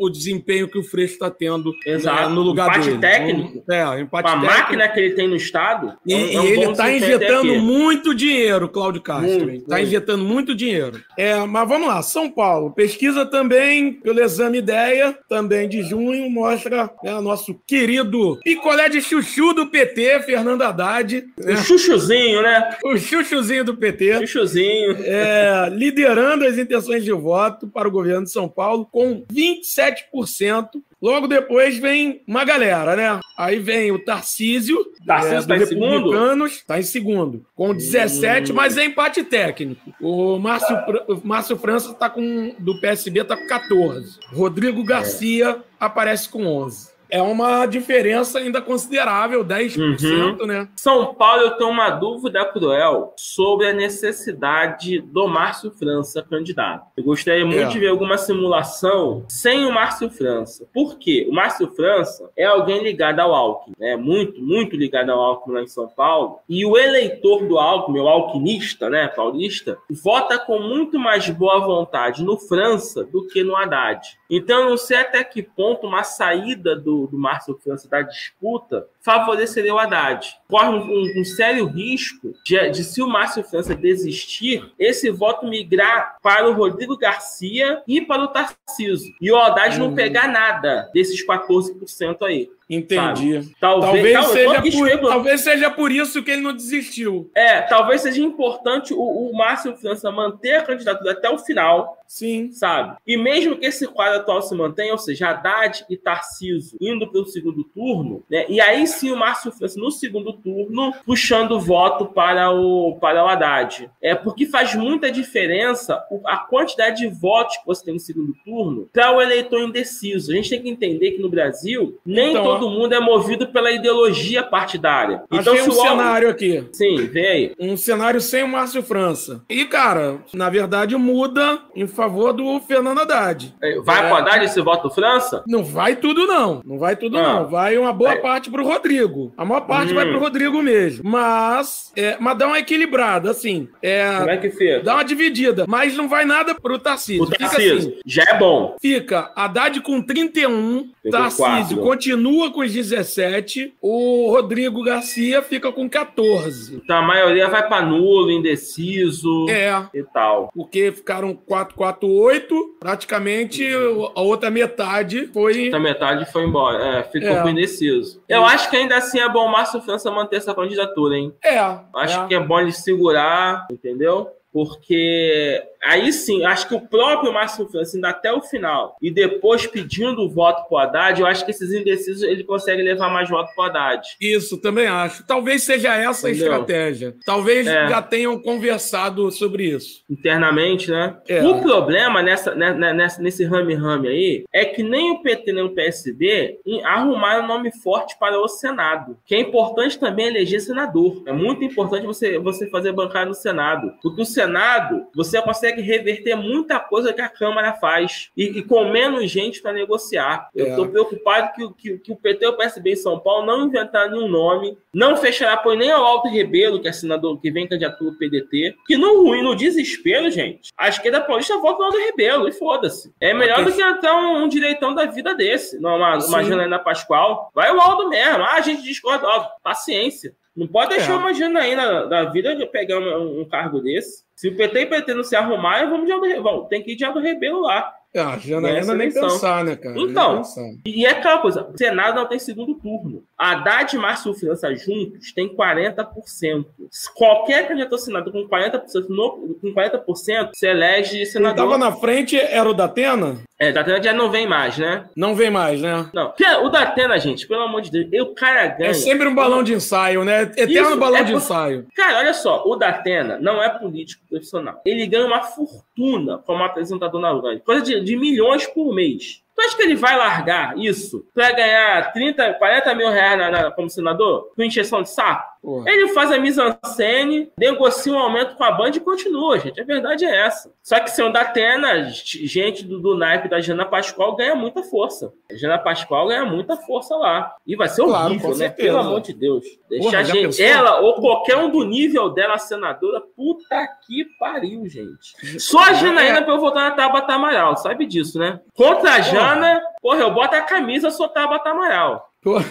o desempenho que o Freixo está tendo né, Exato. no lugar empate dele. Técnico, um, é, empate técnico. A máquina que ele tem no estado. E, é um, e ele está injetando muito dinheiro, Cláudio Castro. Está injetando muito dinheiro. É, mas vamos lá, São Paulo. Pesquisa também, pelo exame ideia, também de junho, mostra né, nosso querido picolé de chuchu do PT, Fernando Haddad. O chuchuzinho, né? O chuchuzinho do PT. Chuchuzinho. É, liderando as intenções de voto para o governo de São Paulo com 27%. Logo depois vem uma galera, né? Aí vem o Tarcísio, Tarcísio é, tá Republicanos, está em segundo, com 17, hum. mas é empate técnico. O Márcio, o Márcio França tá com, do PSB está com 14. Rodrigo Garcia é. aparece com 11 é uma diferença ainda considerável, 10%, uhum. né? São Paulo, eu tenho uma dúvida cruel sobre a necessidade do Márcio França candidato. Eu gostaria muito é. de ver alguma simulação sem o Márcio França. Por quê? O Márcio França é alguém ligado ao Alckmin, né? Muito, muito ligado ao Alckmin lá em São Paulo. E o eleitor do Alckmin, o alquinista, né, paulista, vota com muito mais boa vontade no França do que no Haddad. Então, eu não sei até que ponto uma saída do do, Márcio França da disputa favoreceria o Haddad. Corre um, um, um sério risco de, de, se o Márcio França desistir, esse voto migrar para o Rodrigo Garcia e para o Tarcísio. E o Haddad hum. não pegar nada desses 14% aí. Entendi. Talvez, talvez, seja por, talvez seja por isso que ele não desistiu. É, talvez seja importante o, o Márcio França manter a candidatura até o final. Sim. Sabe? E mesmo que esse quadro atual se mantenha, ou seja, Haddad e Tarciso indo para o segundo turno, né? E aí sim o Márcio França no segundo turno puxando voto para o, para o Haddad. É porque faz muita diferença a quantidade de votos que você tem no segundo turno para o eleitor indeciso. A gente tem que entender que no Brasil nem então, todo mundo é movido pela ideologia partidária. Então, se um o cenário aqui. Sim, vem aí. Um cenário sem o Márcio França. E, cara, na verdade, muda em favor do Fernando Haddad. É, vai é... pro Haddad esse voto França? Não vai tudo, não. Não vai tudo, ah. não. Vai uma boa é. parte pro Rodrigo. A maior parte hum. vai pro Rodrigo mesmo. Mas, é, mas dá uma equilibrada, assim. É, Como é que fica? Dá uma dividida. Mas não vai nada pro Tarcísio. O Tarcísio assim, já é bom. Fica Haddad com 31, Tarcísio continua com os 17, o Rodrigo Garcia fica com 14. Então a maioria vai para nulo, indeciso é, e tal. Porque ficaram 4-4-8, praticamente a outra metade foi. A outra metade foi embora, é, ficou é. com indeciso. Eu acho que ainda assim é bom o Márcio França manter essa candidatura, hein? É. Acho é. que é bom ele segurar, entendeu? Porque aí sim, acho que o próprio Márcio França indo até o final e depois pedindo o voto pro Haddad, eu acho que esses indecisos ele consegue levar mais voto pro Haddad. Isso, também acho. Talvez seja essa Entendeu? a estratégia. Talvez é. já tenham conversado sobre isso. Internamente, né? É. O problema nessa, né, né, nessa, nesse rame-rame aí é que nem o PT nem o PSB arrumaram um nome forte para o Senado. Que é importante também eleger senador. É muito importante você, você fazer bancada no Senado. Porque o Senado, você consegue reverter muita coisa que a Câmara faz. E, e com menos gente para negociar. Eu estou é. preocupado que, que, que, o PT e o PSB em São Paulo não inventaram nenhum nome, não fechará apoio nem ao Alto Rebelo, que é senador que vem candidatura do PDT. Que no ruim, no desespero, gente, a esquerda paulista vota no Alto Rebelo e foda-se. É melhor do que entrar um, um, direitão da vida desse, numa, uma Janaína Pascoal. Vai o Aldo mesmo. Ah, a gente discorda. Aldo, paciência. Não pode deixar é. uma Janaína da vida pegar um, um cargo desse. Se o PT e o PT não se arrumarem, vamos de Aldo Rebelo. Tem que ir de Aldo Rebelo lá. Ah, Janaína nem pensar, né, cara? Então, e é aquela coisa, o Senado não tem segundo turno. A Haddad e Márcio França juntos tem 40%. Qualquer candidato ao Senado com 40%, no, com 40% se elege senador. Quem tava na frente era o Datena? É, Datena já não vem mais, né? Não vem mais, né? Não. O Datena, gente, pelo amor de Deus, o cara ganha. É sempre um balão de ensaio, né? Eterno Isso, balão é de por... ensaio. Cara, olha só, o Datena não é político profissional. Ele ganha uma fortuna como apresentador na Urânia. Coisa de, de milhões por mês. Tu acha que ele vai largar isso para ganhar 30, 40 mil reais na, na, como senador? Com injeção de saco? Porra. Ele faz a mise-en-scène, negocia um aumento com a Band e continua, gente. A verdade é essa. Só que sendo da Atena, gente do, do naipe da Jana Pascoal ganha muita força. A Jana Pascoal ganha muita força lá. E vai ser claro, horrível, né? Pelo amor de Deus. Deixar a gente, ela ou qualquer um do nível dela, senadora, puta que pariu, gente. Só a Janaína é. pra eu voltar na Tabata Amaral, sabe disso, né? Contra a Jana, porra, eu boto a camisa, sou Tabata Amaral. Porra.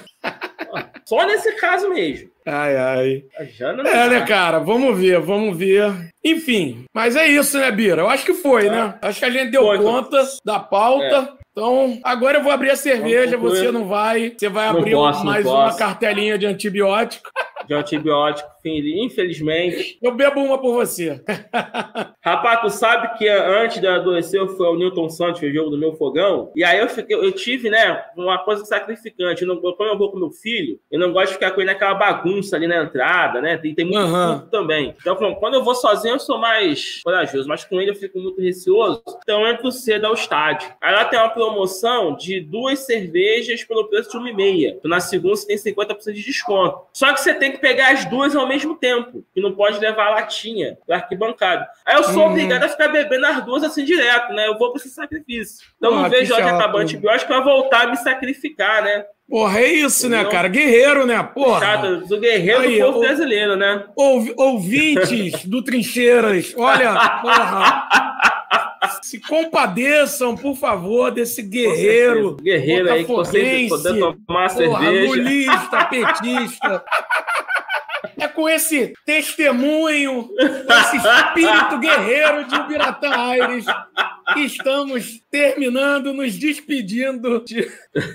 Só nesse caso mesmo. Ai, ai. é, né, cara? Vamos ver, vamos ver. Enfim, mas é isso, né, Bira? Eu acho que foi, é. né? Acho que a gente deu foi, conta foi. da pauta. É. Então, agora eu vou abrir a cerveja, você não vai. Você vai abrir posso, mais uma cartelinha de antibiótico. De antibiótico, infelizmente. Eu bebo uma por você. Rapaz, tu sabe que antes de adoecer eu fui ao Newton Santos, o jogo do meu fogão. E aí eu, fiquei, eu tive, né, uma coisa sacrificante. Eu não, quando eu vou com meu filho, eu não gosto de ficar com ele naquela bagunça ali na entrada, né? Tem, tem muito uhum. também. Então, quando eu vou sozinho, eu sou mais corajoso. Mas com ele eu fico muito receoso. Então eu entro cedo ao estádio. Aí lá tem uma promoção de duas cervejas pelo preço de uma e meia. Na segunda você tem 50% de desconto. Só que você tem que pegar as duas ao mesmo tempo. E não pode levar a latinha do arquibancado. Aí eu sou uhum. obrigado a ficar bebendo as duas assim direto, né? Eu vou pra esse sacrifício. Então ah, não vejo hora de acabar antibiótico pra voltar a me sacrificar, né? Porra, é isso, né, cara? Guerreiro, né? Porra. Chato, do guerreiro Aí, do povo brasileiro, né? ouvintes do Trincheiras, olha, porra. se compadeçam, por favor, desse guerreiro. Guerreiro aí que vocês poder tomar porra, cerveja. Lulista, petista. É com esse testemunho, com esse espírito guerreiro de Ubiratã Aires que estamos terminando, nos despedindo, de,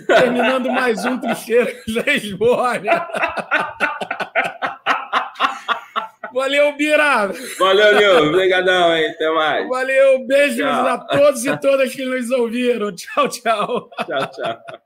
terminando mais um Trincheiro da Esbórnia. Valeu, Bira! Valeu, Nil. Obrigadão, hein? Até mais. Valeu, beijos tchau. a todos e todas que nos ouviram. Tchau, tchau. Tchau, tchau.